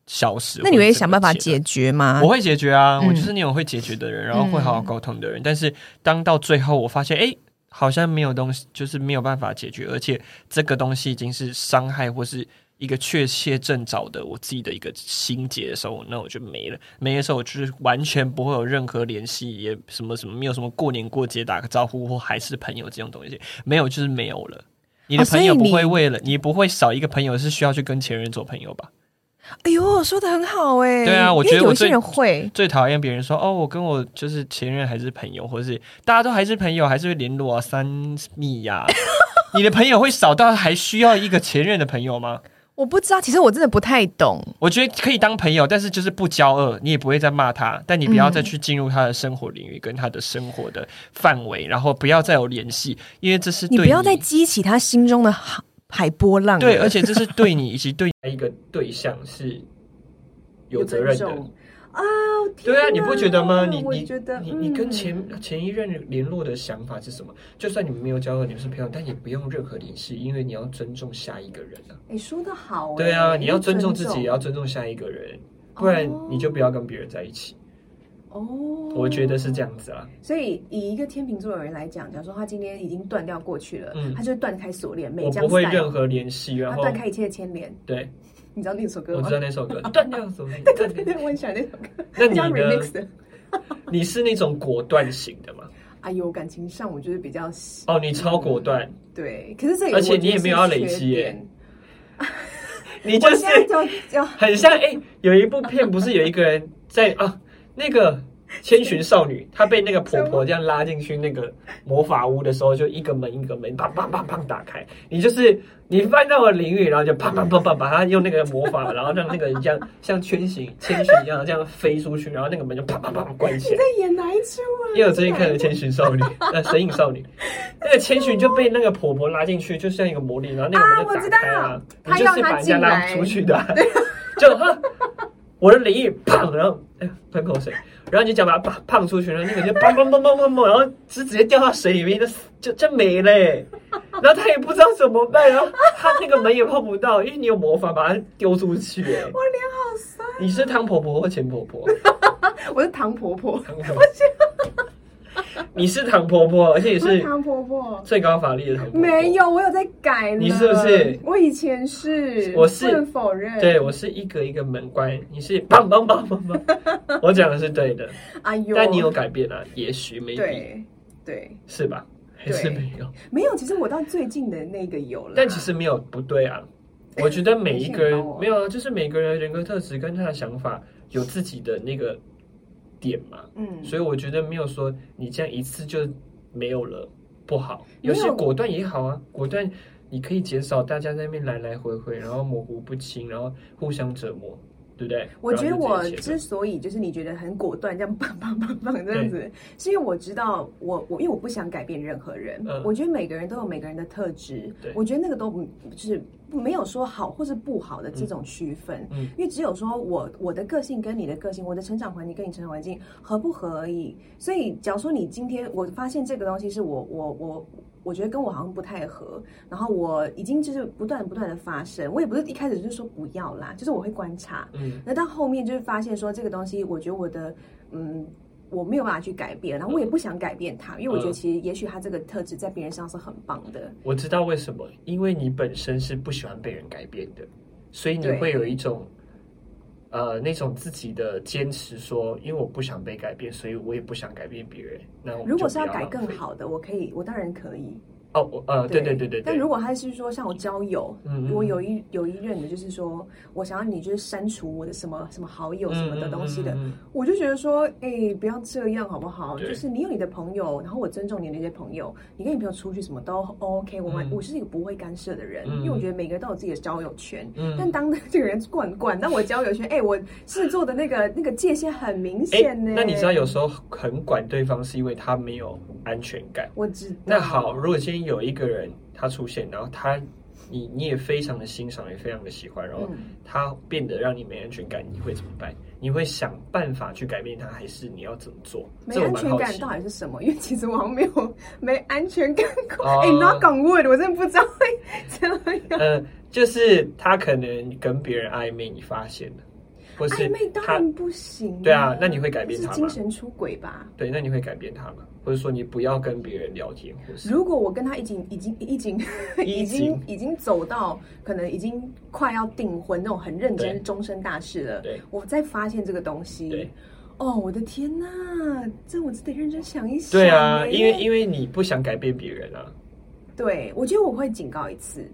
消失。那你会想办法解决吗？我会解决啊，我就是那种会解决的人，嗯、然后会好好沟通的人。但是当到最后我发现哎，好像没有东西，就是没有办法解决，而且这个东西已经是伤害或是。一个确切正找的我自己的一个心结的时候，那我就没了。没的时候，我就是完全不会有任何联系，也什么什么没有什么过年过节打个招呼或还是朋友这种东西，没有就是没有了。你的朋友不会为了、哦、你，你不会少一个朋友是需要去跟前任做朋友吧？哎呦，说的很好哎。对啊，我觉得我最有些人会最讨厌别人说哦，我跟我就是前任还是朋友，或是大家都还是朋友，还是会联络啊，三密呀。你的朋友会少到还需要一个前任的朋友吗？我不知道，其实我真的不太懂。我觉得可以当朋友，但是就是不交恶，你也不会再骂他，但你不要再去进入他的生活领域跟他的生活的范围，然后不要再有联系，因为这是对你，你不要再激起他心中的海 海波浪。对，而且这是对你以及对一个对象是有责任的。啊，对啊，你不觉得吗？你你觉得你你跟前、嗯、前一任联络的想法是什么？就算你们没有交恶，你们是朋友，但也不用任何联系，因为你要尊重下一个人啊。你说的好，对啊，你要尊重自己，也要尊重下一个人，不然你就不要跟别人在一起。哦，我觉得是这样子啊。所以以一个天秤座的人来讲，假如说他今天已经断掉过去了，嗯，他就断开锁链，没不会任何联系，然后断开一切的牵连，对。你知道那首歌吗？我知道那首歌，断掉什么。对对对，我很喜欢那首歌。那你呢？你是那种果断型的吗？哎呦，感情上我就是比较哦，你超果断。对，可是这而且你也没有要累积耶。你就是很像哎，有一部片不是有一个人在啊那个。千寻少女，她被那个婆婆这样拉进去那个魔法屋的时候，就一个门一个门，砰砰砰砰打开。你就是你翻到了领域，然后就砰砰砰砰把它用那个魔法，然后让那个人这样像千寻千寻一样这样飞出去，然后那个门就砰砰砰关起来。你在演哪一出啊？因为我最近看了《千寻少女》呃，《神隐少女》，那个千寻就被那个婆婆拉进去，就像一个魔力，然后那个门就打开啊。你就是把人家拉出去的，就我的领域砰，然后哎喷口水。然后你就把它胖出去，然后那个就砰砰砰砰砰砰，然后是直接掉到水里面，就就就没了。然后他也不知道怎么办，然后他那个门也碰不到，因为你有魔法把它丢出去。我脸好酸。你是汤婆婆或钱婆婆？我是唐婆婆。唐婆婆。你是唐婆婆，而且也是唐婆婆，最高法力的唐婆婆。没有，我有在改。你是不是？我以前是，我是否认。对，我是一个一个门关，你是棒棒棒棒棒。我讲的是对的。哎呦，但你有改变啊？也许没对，对，是吧？还是没有？没有。其实我到最近的那个有了，但其实没有不对啊。我觉得每一个人 没有啊，就是每个人人格特质跟他的想法有自己的那个。点嘛，嗯，所以我觉得没有说你这样一次就没有了不好，有。些果断也好啊，果断你可以减少大家在那边来来回回，然后模糊不清，然后互相折磨。对不对？我觉得我之所以就是你觉得很果断，这样棒棒棒棒这样子，是因为我知道我我因为我不想改变任何人。嗯，我觉得每个人都有每个人的特质。我觉得那个都不就是没有说好或是不好的这种区分。嗯，因为只有说我我的个性跟你的个性，我的成长环境跟你成长环境合不合而已。所以，假如说你今天我发现这个东西是我我我。我觉得跟我好像不太合，然后我已经就是不断不断的发生，我也不是一开始就是说不要啦，就是我会观察，嗯，那到后面就是发现说这个东西，我觉得我的嗯我没有办法去改变，然后我也不想改变它，因为我觉得其实也许他这个特质在别人身上是很棒的。我知道为什么，因为你本身是不喜欢被人改变的，所以你会有一种呃那种自己的坚持说，说因为我不想被改变，所以我也不想改变别人。那如果是要改更好的，我可以，我当然可以。哦，我呃，对对对对。但如果他是说像我交友，如果有一有一任的，就是说我想要你就是删除我的什么什么好友什么的东西的，我就觉得说，哎，不要这样好不好？就是你有你的朋友，然后我尊重你的那些朋友，你跟你朋友出去什么都 OK。我我是一个不会干涉的人，因为我觉得每个人都有自己的交友圈。但当这个人管管到我交友圈，哎，我是做的那个那个界限很明显呢。那你知道有时候很管对方是因为他没有安全感。我知道。那好，如果今天有一个人他出现，然后他你你也非常的欣赏，也非常的喜欢，然后他变得让你没安全感，你会怎么办？你会想办法去改变他，还是你要怎么做？没安全感到底是什么？因为其实我好像没有没安全感过。哎，Knock on wood，我真的不知道会怎么样。呃，就是他可能跟别人暧昧，你发现了。暧昧当然不行。对啊，那你会改变他吗？精神出轨吧。对，那你会改变他吗？或者说你不要跟别人聊天，或是如果我跟他已经 已经已经已经已经走到可能已经快要订婚那种很认真终身大事了，对，我再发现这个东西，对，哦，我的天呐，这我得认真想一想。对啊，因为因为你不想改变别人啊。对，我觉得我会警告一次。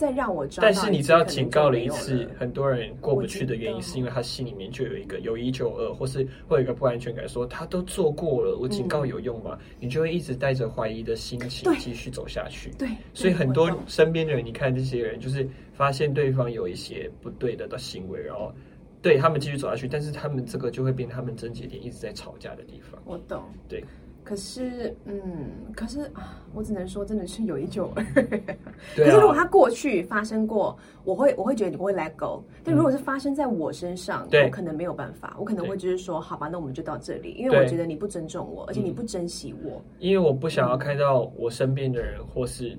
再让我抓，但是你知道警告了一次，很多人过不去的原因，是因为他心里面就有一个有一就二，或是会有一个不安全感，说他都做过了，我警告有用吗？嗯、你就会一直带着怀疑的心情继续走下去。对，所以很多身边的人，你看这些人，就是发现对方有一些不对的的行为，然后对他们继续走下去，但是他们这个就会变他们症结点，一直在吵架的地方。我懂，对。可是，嗯，可是啊，我只能说，真的是有一就二。可是如果他过去发生过，我会我会觉得你不会 let go。但如果是发生在我身上，我可能没有办法，我可能会就是说，好吧，那我们就到这里，因为我觉得你不尊重我，而且你不珍惜我。因为我不想要看到我身边的人或是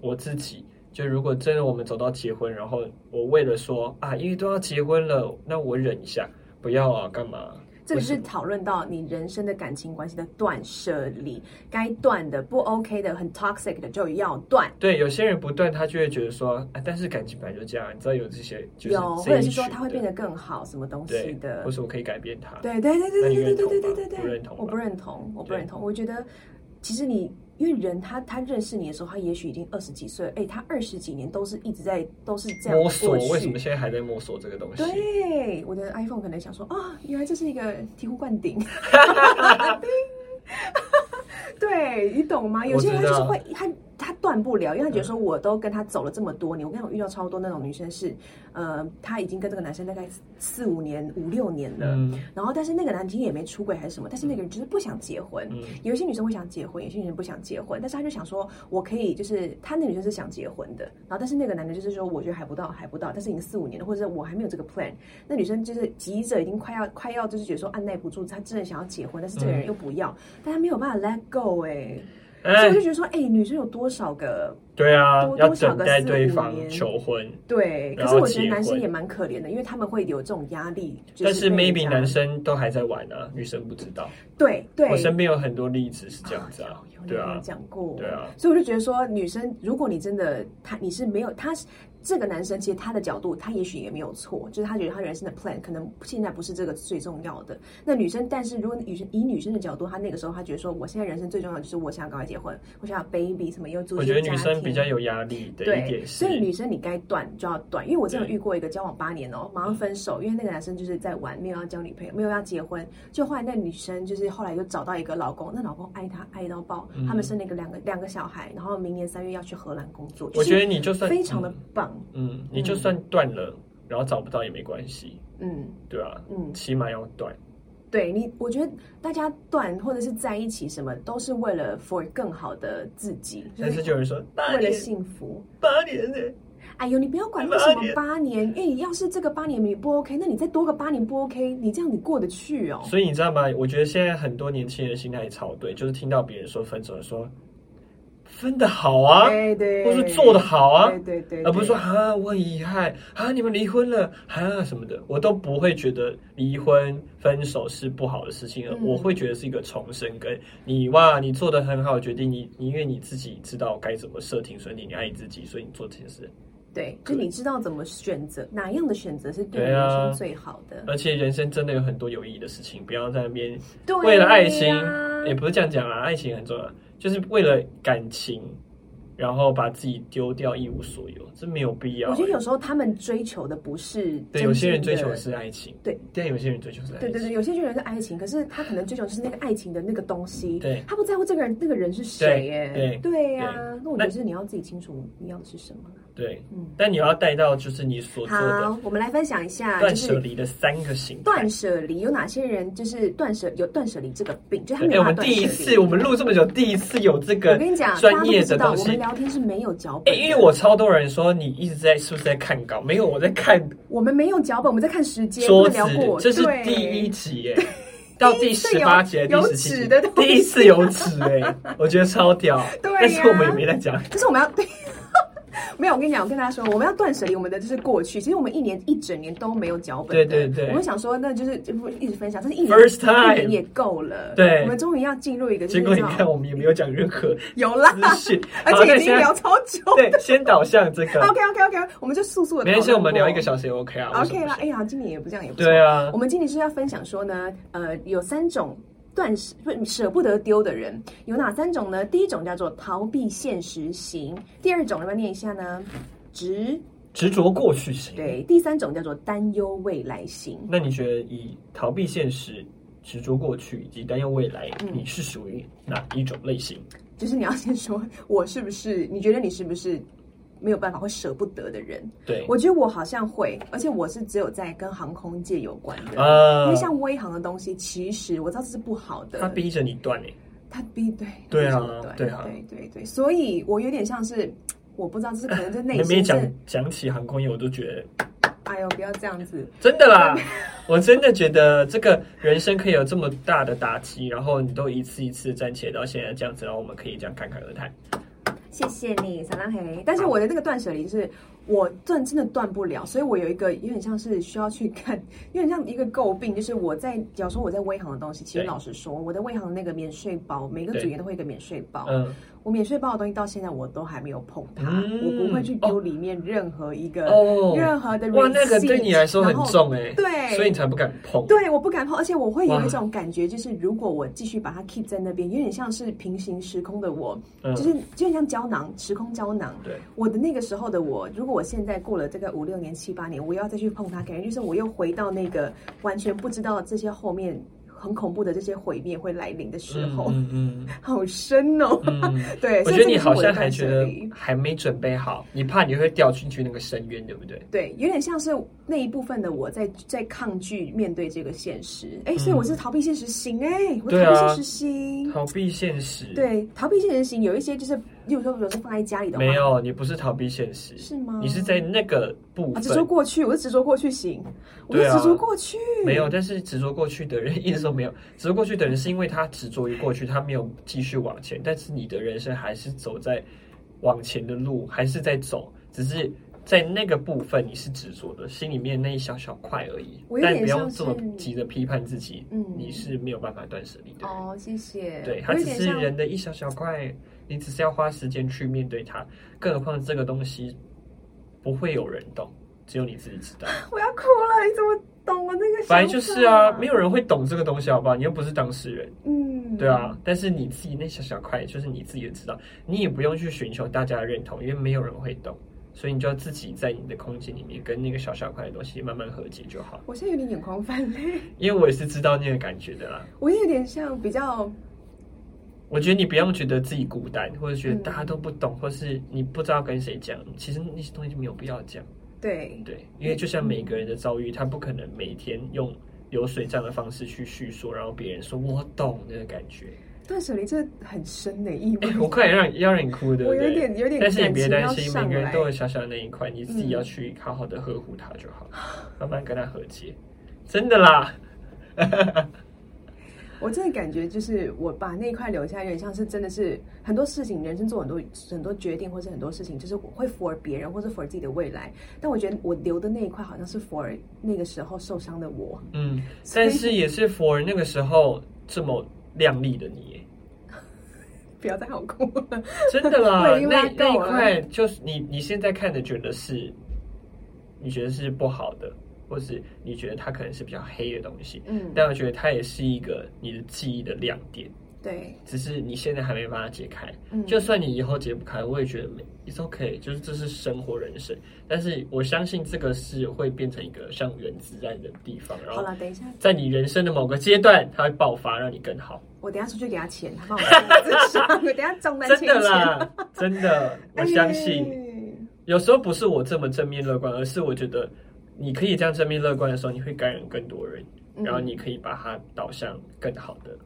我自己，就如果真的我们走到结婚，然后我为了说啊，因为都要结婚了，那我忍一下，不要啊，干嘛？这个是讨论到你人生的感情关系的断舍离，该断的不 OK 的、很 toxic 的就要断。对，有些人不断，他就会觉得说，哎，但是感情本来就这样，你知道有这些，就是、有，或者是说他会变得更好，什么东西的，或是我可以改变他。对对对对对对对对对对对，不认同，我不认同，我不认同，我觉得其实你。因为人他他认识你的时候，他也许已经二十几岁，哎，他二十几年都是一直在都是这样摸索，为什么现在还在摸索这个东西？对，我的 iPhone 可能想说啊、哦，原来这是一个醍醐灌顶 对，你懂吗？有些人就是会他。他断不了，因为他觉得说，我都跟他走了这么多年，我跟他遇到超多那种女生是，呃，他已经跟这个男生大概四五年、五六年了，嗯、然后但是那个男生也没出轨还是什么，但是那个人就是不想结婚。嗯、有一些女生会想结婚，有些女生不想结婚，但是他就想说，我可以就是他那女生是想结婚的，然后但是那个男的就是说，我觉得还不到，还不到，但是已经四五年了，或者我还没有这个 plan。那女生就是急着，已经快要快要就是觉得说按捺不住，她真的想要结婚，但是这个人又不要，嗯、但他没有办法 let go 哎、欸。所以我就觉得说，哎、欸，女生有多少个？对啊，要等待对方求婚。对，可是我觉得男生也蛮可怜的，因为他们会有这种压力。但是 maybe 男生都还在玩呢、啊，女生不知道。对对，我身边有很多例子是这样子啊。对啊，讲过。对啊，所以我就觉得说，女生，如果你真的他你是没有他是。这个男生其实他的角度，他也许也没有错，就是他觉得他人生的 plan 可能现在不是这个最重要的。那女生，但是如果女生以女生的角度，她那个时候她觉得说，我现在人生最重要的就是我想要赶快结婚，我想要 baby 什么又做。我觉得女生比较有压力的一点是，所以女生你该断就要断，因为我真的遇过一个交往八年哦，马上分手，因为那个男生就是在玩，没有要交女朋友，没有要结婚，就后来那女生就是后来又找到一个老公，那老公爱她爱到爆，他们生了一个两个两个小孩，然后明年三月要去荷兰工作。我觉得你就算非常的棒，嗯，你就。算断了，然后找不到也没关系。嗯，对啊，嗯，起码要断。对你，我觉得大家断或者是在一起，什么都是为了 for 更好的自己。但是就有人说，为了幸福，八年呢？哎呦，你不要管为什么八年，哎，要是这个八年你不 OK，那你再多个八年不 OK，你这样你过得去哦。所以你知道吗？我觉得现在很多年轻人心态也超对，就是听到别人说分手的说。分的好啊，对对，或是做的好啊，对对对，而不是说啊，我很遗憾啊，你们离婚了啊什么的，我都不会觉得离婚分手是不好的事情，嗯、我会觉得是一个重生。跟你哇，你做的很好决定，你你因为你自己知道该怎么设停损点，你爱你自己，所以你做这件事。对，就你知道怎么选择，哪样的选择是对人生最好的。而且人生真的有很多有意义的事情，不要在那边为了爱情，也不是这样讲啊，爱情很重要。就是为了感情然后把自己丢掉一无所有，这没有必要。我觉得有时候他们追求的不是对，有些人追求的是爱情，对，但有些人追求是爱情，对对对，有些人是爱情，可是他可能追求的是那个爱情的那个东西，对，他不在乎这个人那个人是谁耶，对对呀，那我觉得是你要自己清楚你要的是什么。对，嗯，但你要带到就是你所做的。好，我们来分享一下断舍离的三个形态。断舍离有哪些人就是断舍有断舍离这个病，就他们。哎，我们第一次，我们录这么久，第一次有这个。我跟你讲，专业的东西。我们聊天是没有脚本。哎，因为我超多人说你一直在是不是在看稿？没有，我在看。我们没有脚本，我们在看时间。桌子，这是第一集耶，到第十八集、第十七集的第一次有纸哎，我觉得超屌。对，但是我们也没在讲。就是我们要对。没有，我跟你讲，我跟大家说，我们要断舍离，我们的就是过去。其实我们一年一整年都没有脚本的。对对对。我们想说，那就是就一直分享，这是一年 First time 一年也够了。对。我们终于要进入一个。结果你看，我们也没有讲任何有啦，而且已经聊超久。对，先导向这个。OK OK OK，我们就速速的。没关系，我们聊一个小时也 OK 啊。OK 啦，哎呀，今年也不这样，也不对啊。我们今年是要分享说呢，呃，有三种。断舍不舍不得丢的人有哪三种呢？第一种叫做逃避现实型，第二种要不要念一下呢？执执着过去型。对，第三种叫做担忧未来型。那你觉得以逃避现实、执着过去以及担忧未来，嗯、你是属于哪一种类型？就是你要先说，我是不是？你觉得你是不是？没有办法会舍不得的人，对，我觉得我好像会，而且我是只有在跟航空界有关的，呃，因为像微航的东西，其实我知道这是不好的，他逼着你断诶，他逼对，对啊，对啊，对对对，所以我有点像是，我不知道这是可能在内心。没讲讲起航空业，我都觉得，哎呦，不要这样子，真的啦，我真的觉得这个人生可以有这么大的打击，然后你都一次一次站起来到现在这样子，然后我们可以这样侃侃而谈。谢谢你，小浪黑。但是我的那个断舍离是，我断真的断不了，所以我有一个有点像是需要去看，有点像一个诟病，就是我在假如说我在微航的东西，其实老实说，我在微航那个免税包，每个组员都会有一个免税包。嗯。我免税包的东西到现在我都还没有碰它，嗯、我不会去丢里面任何一个、哦、任何的。哇，那个对你来说很重哎、欸，对，所以你才不敢碰。对，我不敢碰，而且我会有一种感觉，就是如果我继续把它 keep 在那边，有点像是平行时空的我，嗯、就是就像胶囊，时空胶囊。对，我的那个时候的我，如果我现在过了这个五六年、七八年，我要再去碰它，感觉就是我又回到那个完全不知道这些后面。很恐怖的这些毁灭会来临的时候，嗯嗯，好深哦。对，我觉得你好像还觉得还没准备好，你怕你会掉进去那个深渊，对不对？对，有点像是那一部分的我在在抗拒面对这个现实。哎，所以我是逃避现实型哎，我逃避现实型，逃避现实。对，逃避现实型有一些就是，例如说，比如说放在家里的话，没有，你不是逃避现实，是吗？你是在那个部分执着过去，我是执着过去型，我是执着过去，没有，但是执着过去的人一直都。没有执着过去的人，是因为他执着于过去，他没有继续往前。但是你的人生还是走在往前的路，还是在走，只是在那个部分你是执着的，心里面那一小小块而已。但不要这么急着批判自己，嗯，你是没有办法断舍离的。哦，谢谢。对，它只是人的一小小块，你只是要花时间去面对它。更何况这个东西不会有人懂，只有你自己知道。我要哭了，你怎么？懂我那个，反正就是啊，没有人会懂这个东西，好不好？你又不是当事人，嗯，对啊。但是你自己那小小块，就是你自己也知道，你也不用去寻求大家的认同，因为没有人会懂，所以你就要自己在你的空间里面跟那个小小块的东西慢慢和解就好。我现在有点眼眶泛泪，因为我也是知道那个感觉的啦。我也有点像比较，我觉得你不用觉得自己孤单，或者觉得大家都不懂，嗯、或是你不知道跟谁讲，其实那些东西就没有必要讲。对对，因为就像每个人的遭遇，他不可能每天用流水账的方式去叙说，然后别人说我懂那个感觉。断舍离这很深的意味，我快点让要让你哭的，我有点有点，但是你别担心，每个人都有小小的那一块，你自己要去好好的呵护它就好，慢慢跟他和解，真的啦。我真的感觉就是我把那一块留下，有点像是真的是很多事情，人生做很多很多决定，或是很多事情，就是会 for 别人，或是 for 自己的未来。但我觉得我留的那一块，好像是 for 那个时候受伤的我。嗯，但是也是 for 那个时候这么亮丽的你。不要再好哭了，真的啦，那那一块就是你你现在看的觉得是，你觉得是不好的。或是你觉得它可能是比较黑的东西，嗯，但我觉得它也是一个你的记忆的亮点。对，只是你现在还没把它解开。嗯，就算你以后解不开，我也觉得没，it's okay，就是这是生活人生。但是我相信这个是会变成一个像原子弹的地方。然后，好了，等一下，在你人生的某个阶段，它会爆发，让你更好。我等下出去给他钱，他帮我。我等下中单钱。真的啦，真的，我相信。有时候不是我这么正面乐观，而是我觉得你可以这样正面乐观的时候，你会感染更多人，然后你可以把它导向更好的。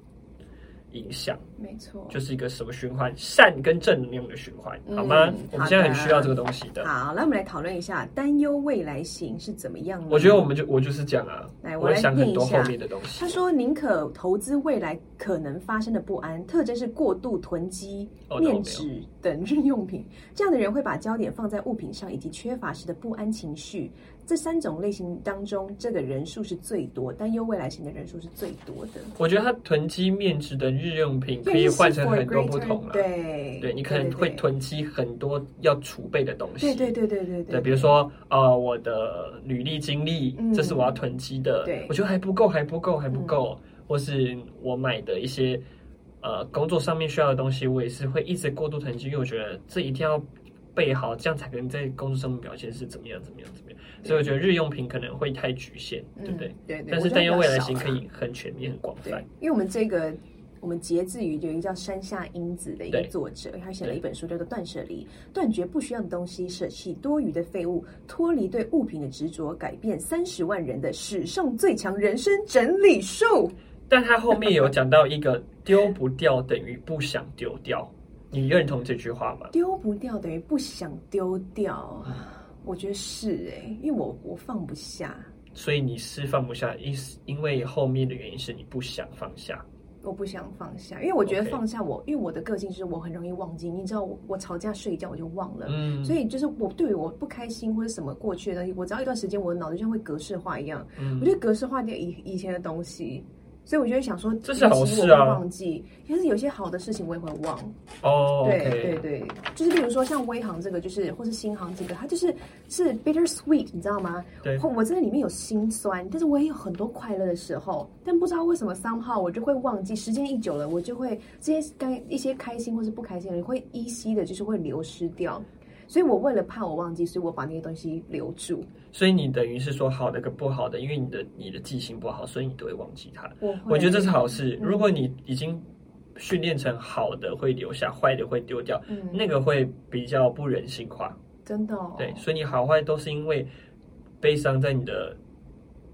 影响没错，就是一个什么循环，善跟正能量的循环，好吗？嗯、我们现在很需要这个东西的。好，那我们来讨论一下担忧未来型是怎么样的。我觉得我们就我就是讲啊，来我来想很多后面的东西。他说宁可投资未来可能发生的不安，特征是过度囤积面纸等日用品，这样的人会把焦点放在物品上，以及缺乏时的不安情绪。这三种类型当中，这个人数是最多，担忧未来型的人数是最多的。我觉得它囤积面值的日用品可以换成很多不同了。对，对你可能会囤积很多要储备的东西。对对对对对对。比如说，呃，我的履历经历，嗯、这是我要囤积的。对，我觉得还不够，还不够，还不够。嗯、或是我买的一些呃工作上面需要的东西，我也是会一直过度囤积，因为我觉得这一定要备好，这样才可能在工作上面表现是怎么样，怎么样，怎么样。所以我觉得日用品可能会太局限，对不对？嗯、对，对，但是担忧未来型可以很全面、很广泛。因为我们这个，我们截自于有一个叫山下英子的一个作者，他写了一本书叫做《断舍离》，断绝不需要的东西，舍弃多余的废物，脱离对物品的执着，改变三十万人的史上最强人生整理术。但他后面有讲到一个丢不掉等于不想丢掉，你认同这句话吗？丢不掉等于不想丢掉。嗯我觉得是哎、欸，因为我我放不下，所以你是放不下，因因为后面的原因是你不想放下。我不想放下，因为我觉得放下我.因为我的个性就是我很容易忘记，你知道我我吵架睡一觉我就忘了，嗯，所以就是我对于我不开心或者什么过去的东西，我只要一段时间我的脑子就像会格式化一样，嗯，我觉得格式化掉以以前的东西。所以我就会想说，这是好事啊！忘记，但是有些好的事情我也会忘。哦，对对对，就是例如说像微航这个，就是或是新航这个，它就是是 bitter sweet，你知道吗？对，我这里面有心酸，但是我也有很多快乐的时候。但不知道为什么 somehow 我就会忘记，时间一久了，我就会这些该一些开心或是不开心的，会依稀的，就是会流失掉。所以我为了怕我忘记，所以我把那些东西留住。所以你等于是说好的跟不好的，因为你的你的记性不好，所以你都会忘记它。我我觉得这是好事。嗯、如果你已经训练成好的会留下，坏的会丢掉，嗯、那个会比较不人性化。真的、哦。对，所以你好坏都是因为悲伤在你的。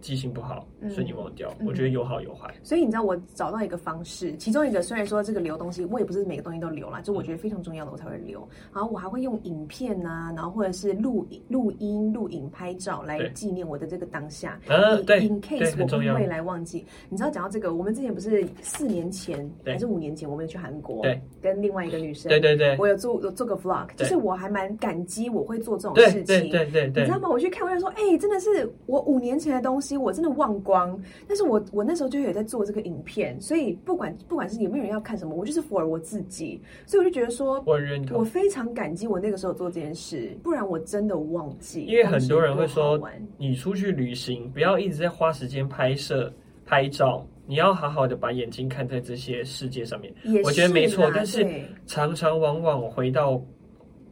记性不好，所以你忘掉。嗯、我觉得有好有坏，所以你知道我找到一个方式，其中一个虽然说这个留东西，我也不是每个东西都留啦，就我觉得非常重要的我才会留。然后我还会用影片啊，然后或者是录录音、录影、拍照来纪念我的这个当下。嗯，对，in case 我不未来忘记。你知道讲到这个，我们之前不是四年前还是五年前，我们去韩国，对，跟另外一个女生，对对对，我有做有做个 vlog，就是我还蛮感激我会做这种事情，对对对对，你知道吗？我去看，我就说，哎，真的是我五年前的东西。我真的忘光，但是我我那时候就有在做这个影片，所以不管不管是有没有人要看什么，我就是 for 我自己，所以我就觉得说，我认同，我非常感激我那个时候做这件事，不然我真的忘记。因为很多人会说，你出去旅行不要一直在花时间拍摄拍照，你要好好的把眼睛看在这些世界上面。我觉得没错，但是常常往往回到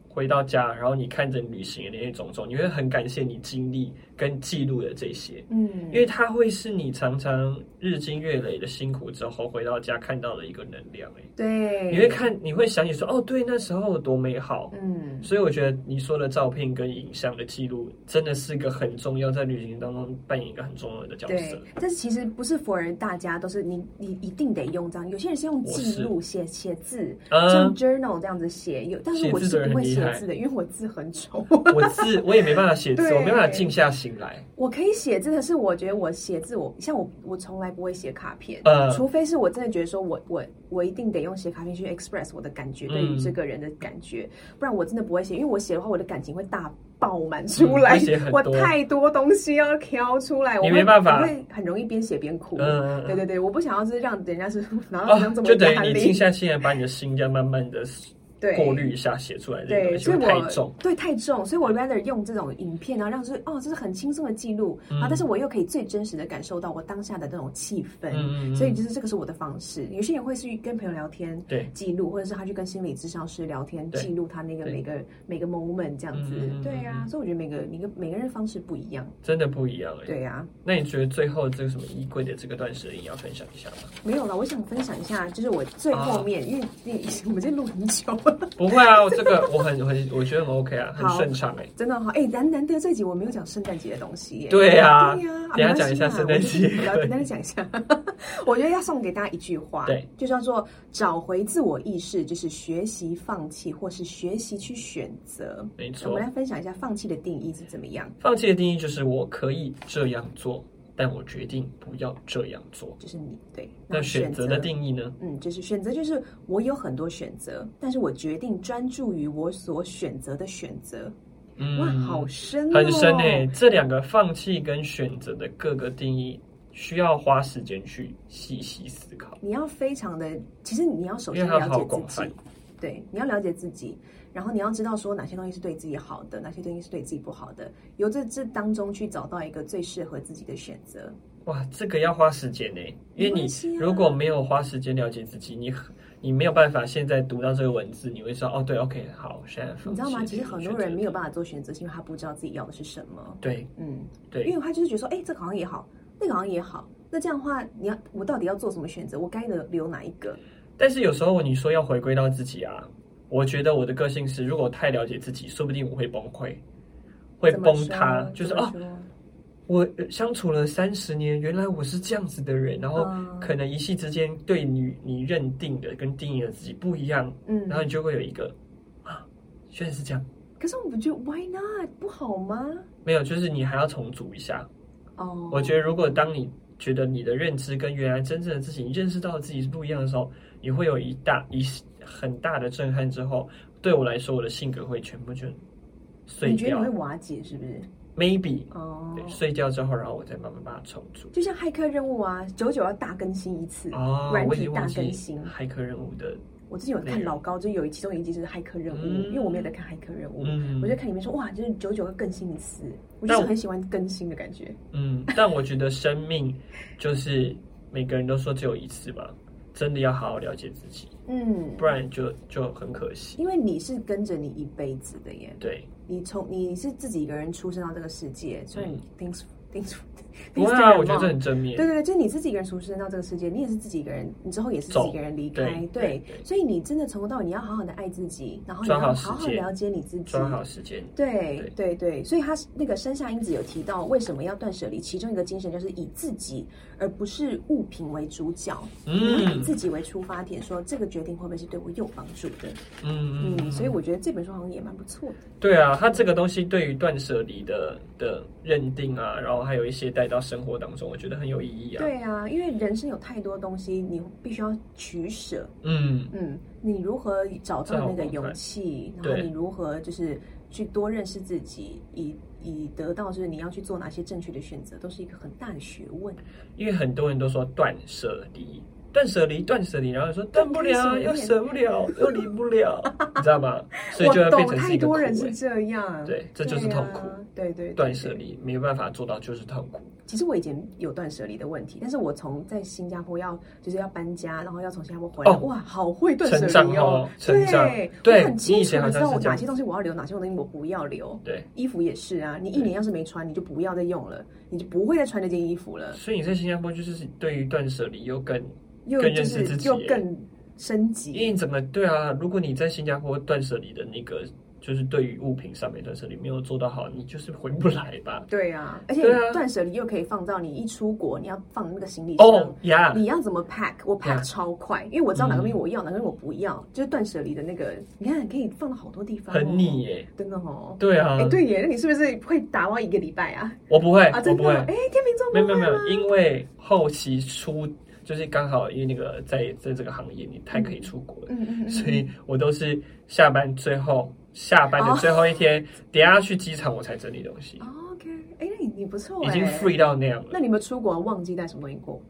回到家，然后你看着旅行的那些种种，你会很感谢你经历。跟记录的这些，嗯，因为它会是你常常日积月累的辛苦之后回到家看到的一个能量，哎，对，你会看，你会想起说，哦，对，那时候有多美好，嗯，所以我觉得你说的照片跟影像的记录真的是一个很重要，在旅行当中扮演一个很重要的角色。对，但是其实不是所有人，大家都是你，你一定得用这样，有些人是用记录写写字，像 journal 这样子写，有，但是我是不会写字的，因为我字很丑，我字我也没办法写字，我没办法静下心。来，我可以写字，可是我觉得我写字，我像我，我从来不会写卡片，呃，除非是我真的觉得说我，我，我一定得用写卡片去 express 我的感觉，对于这个人的感觉，嗯、不然我真的不会写，因为我写的话，我的感情会大爆满出来，嗯、我太多东西要挑出来，我没办法，我会很容易边写边哭，嗯，对对对，我不想要是让人家是，然后 这么、哦、就等于你静下心来，把你的心这样慢慢的。过滤一下写出来的东西，太重，对太重，所以我 rather 用这种影片啊，让是哦，这是很轻松的记录啊，但是我又可以最真实的感受到我当下的那种气氛，所以就是这个是我的方式。有些人会去跟朋友聊天，对，记录，或者是他去跟心理咨商师聊天，记录他那个每个每个 moment 这样子，对呀，所以我觉得每个每个每个人的方式不一样，真的不一样哎，对呀。那你觉得最后这个什么衣柜的这个断舍离要分享一下吗？没有了，我想分享一下，就是我最后面，因为 我们在录很久，不会啊。这个我很很，我觉得很 OK 啊，很顺畅哎，真的好哎，难难得这集我没有讲圣诞节的东西耶。对呀，对呀，等下讲一下圣诞节，简单的讲一下。我觉得要送给大家一句话，对，就叫做找回自我意识，就是学习放弃，或是学习去选择。没错，我们来分享一下放弃的定义是怎么样。放弃的定义就是我可以这样做。但我决定不要这样做，就是你对。那选择的定义呢？嗯，就是选择，就是我有很多选择，但是我决定专注于我所选择的选择。嗯，哇，好深哦，很深欸。这两个放弃跟选择的各个定义，需要花时间去细细思考。你要非常的，其实你要首先了解自己。对，你要了解自己，然后你要知道说哪些东西是对自己好的，哪些东西是对自己不好的，由这这当中去找到一个最适合自己的选择。哇，这个要花时间呢，因为你如果没有花时间了解自己，你你没有办法现在读到这个文字，你会说哦，对，OK，好，现在你知道吗？其实很多人没有办法做选择，是因为他不知道自己要的是什么。对，嗯，对，因为他就是觉得说，哎，这个好像也好，那个好像也好，那这样的话，你要我到底要做什么选择？我该留留哪一个？但是有时候你说要回归到自己啊，我觉得我的个性是，如果太了解自己，说不定我会崩溃，会崩塌。就是哦，我相处了三十年，原来我是这样子的人，然后可能一夕之间对你你认定的跟定义的自己不一样，嗯，然后你就会有一个啊，确实是这样。可是我不觉得 Why not 不好吗？没有，就是你还要重组一下。哦，我觉得如果当你觉得你的认知跟原来真正的自己，你认识到的自己是不一样的时候，你会有一大一很大的震撼。之后，对我来说，我的性格会全部就碎掉。你觉得你会瓦解是不是？Maybe 哦，对，睡觉之后，然后我再慢慢把它重组。就像骇客任务啊，久久要大更新一次哦，软体大更新。骇客任务的。我之前有看老高，就有一其中一集就是骇客任务，嗯、因为我没有在看骇客任务，嗯、我就看里面说哇，就是久久要更新一次，我就是很喜欢更新的感觉。嗯，但我觉得生命就是每个人都说只有一次吧，真的要好好了解自己，嗯，不然就就很可惜。因为你是跟着你一辈子的耶，对，你从你是自己一个人出生到这个世界，所以你 things things。不会啊，我觉得这很正面。对对对，就是你是自己一个人出生到这个世界，你也是自己一个人，你之后也是自己一个人离开。对，所以你真的从头到尾，你要好好的爱自己，然后你要好好了解你自己。抓好时间。对对对，所以他那个山下英子有提到为什么要断舍离，其中一个精神就是以自己而不是物品为主角，嗯，以自己为出发点，说这个决定会不会是对我有帮助的？嗯嗯，所以我觉得这本书好像也蛮不错的。对啊，它这个东西对于断舍离的的认定啊，然后还有一些带到生活当中，我觉得很有意义啊。对啊，因为人生有太多东西，你必须要取舍。嗯嗯，你如何找到那个勇气？然后你如何就是去多认识自己，以以得到就是你要去做哪些正确的选择，都是一个很大的学问。因为很多人都说断舍离。断舍离，断舍离，然后说断不了，又舍不了，又离不了，你知道吗？所以就要变成是一个苦。太多人是这样，对，这就是痛苦。对对，断舍离没有办法做到，就是痛苦。其实我以前有断舍离的问题，但是我从在新加坡要就是要搬家，然后要从新加坡回来，哇，好会断舍离哦。对，对，很清楚的知道我哪些东西我要留，哪些东西我不要留。对，衣服也是啊，你一年要是没穿，你就不要再用了，你就不会再穿那件衣服了。所以你在新加坡就是对于断舍离又更。又更认识自己，又更升级。因为怎么对啊？如果你在新加坡断舍离的那个，就是对于物品上面断舍离没有做到好，你就是回不来吧？对啊，而且断舍离又可以放到你一出国，你要放那个行李箱哦呀，你要怎么 pack？我 pack 超快，因为我知道哪个东西我要，哪个我不要，就是断舍离的那个，你看可以放到好多地方，很腻耶，真的哦。对啊，哎对耶，那你是不是会打完一个礼拜啊？我不会，我不会。哎，天秤座没有没有没有，因为后期出。就是刚好因为那个在在这个行业你太可以出国了，嗯嗯嗯、所以我都是下班最后下班的最后一天，哦、等下去机场我才整理东西。哦、OK，哎、你你不错，已经 free 到那样了。那你们出国忘记带什么东西过？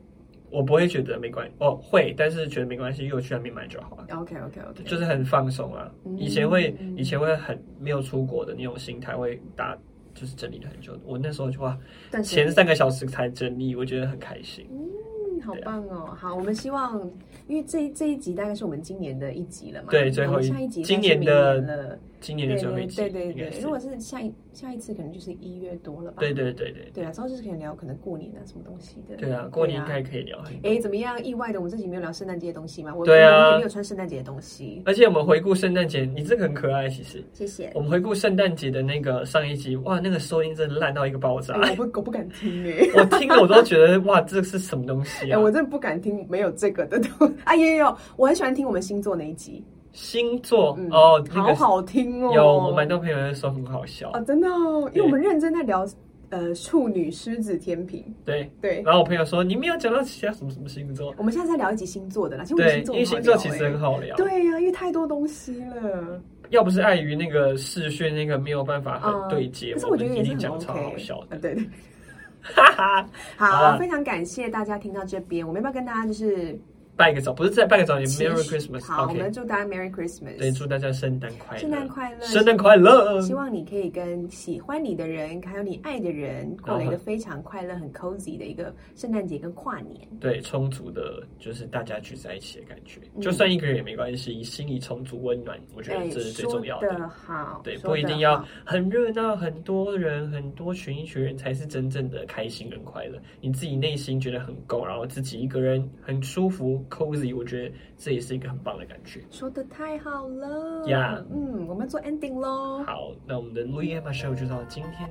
我不会觉得没关系，哦会，但是觉得没关系，因为我去那边买就好了。OK OK OK，就是很放松啊。以前会，以前会很没有出国的那种心态，会打就是整理了很久。我那时候就哇，前三个小时才整理，我觉得很开心。嗯，好棒哦。好，我们希望，因为这这一集大概是我们今年的一集了嘛。对，最后一集，今年的。今年的最后一期，对对对，如果是下一下一次，可能就是一月多了吧。对对对对。对啊，之后就是可以聊可能过年啊什么东西的。对啊，过年应该可以聊。哎，怎么样？意外的，我们这集没有聊圣诞节的东西吗？我对啊，没有穿圣诞节的东西。而且我们回顾圣诞节，你这个很可爱，其实。谢谢。我们回顾圣诞节的那个上一集，哇，那个收音真的烂到一个爆炸。我不我不敢听哎，我听了我都觉得哇，这是什么东西啊？我真的不敢听没有这个的东。哎呦呦，我很喜欢听我们星座那一集。星座、嗯、哦，好好听哦！有我蛮多朋友在说很好笑啊，真的哦，因为我们认真在聊呃处女、狮子、天平，对对。然后我朋友说你没有讲到其他什么什么星座，我们现在在聊一集星座的啦，其实对，因为星座其实很好聊，对呀、啊，因为太多东西了。要不是碍于那个视讯那个没有办法很对接，可是我觉得已经讲超好笑的，对对。哈哈，好，非常感谢大家听到这边，我们要不要跟大家就是。拜个早，不是再拜个早年，Merry Christmas。好，我们祝大家 Merry Christmas。对，祝大家圣诞快乐，圣诞快乐，圣诞快乐。希望你可以跟喜欢你的人，还有你爱的人，过了一个非常快乐、很 cozy 的一个圣诞节跟跨年。对，充足的，就是大家聚在一起的感觉。就算一个人也没关系，心里充足温暖，我觉得这是最重要的。好，对，不一定要很热闹，很多人，很多群一群人才是真正的开心跟快乐。你自己内心觉得很够，然后自己一个人很舒服。cozy 我觉得这也是一个很棒的感觉说的太好了呀嗯我们做 ending 喽好那我们的 louisiana show 就到今天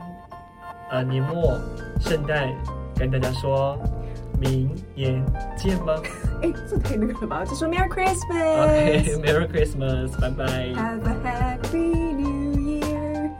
呃年末圣诞跟大家说明年见吗？哎这太那个了么这说 merry christmas ok merry christmas 拜拜 have a happy new year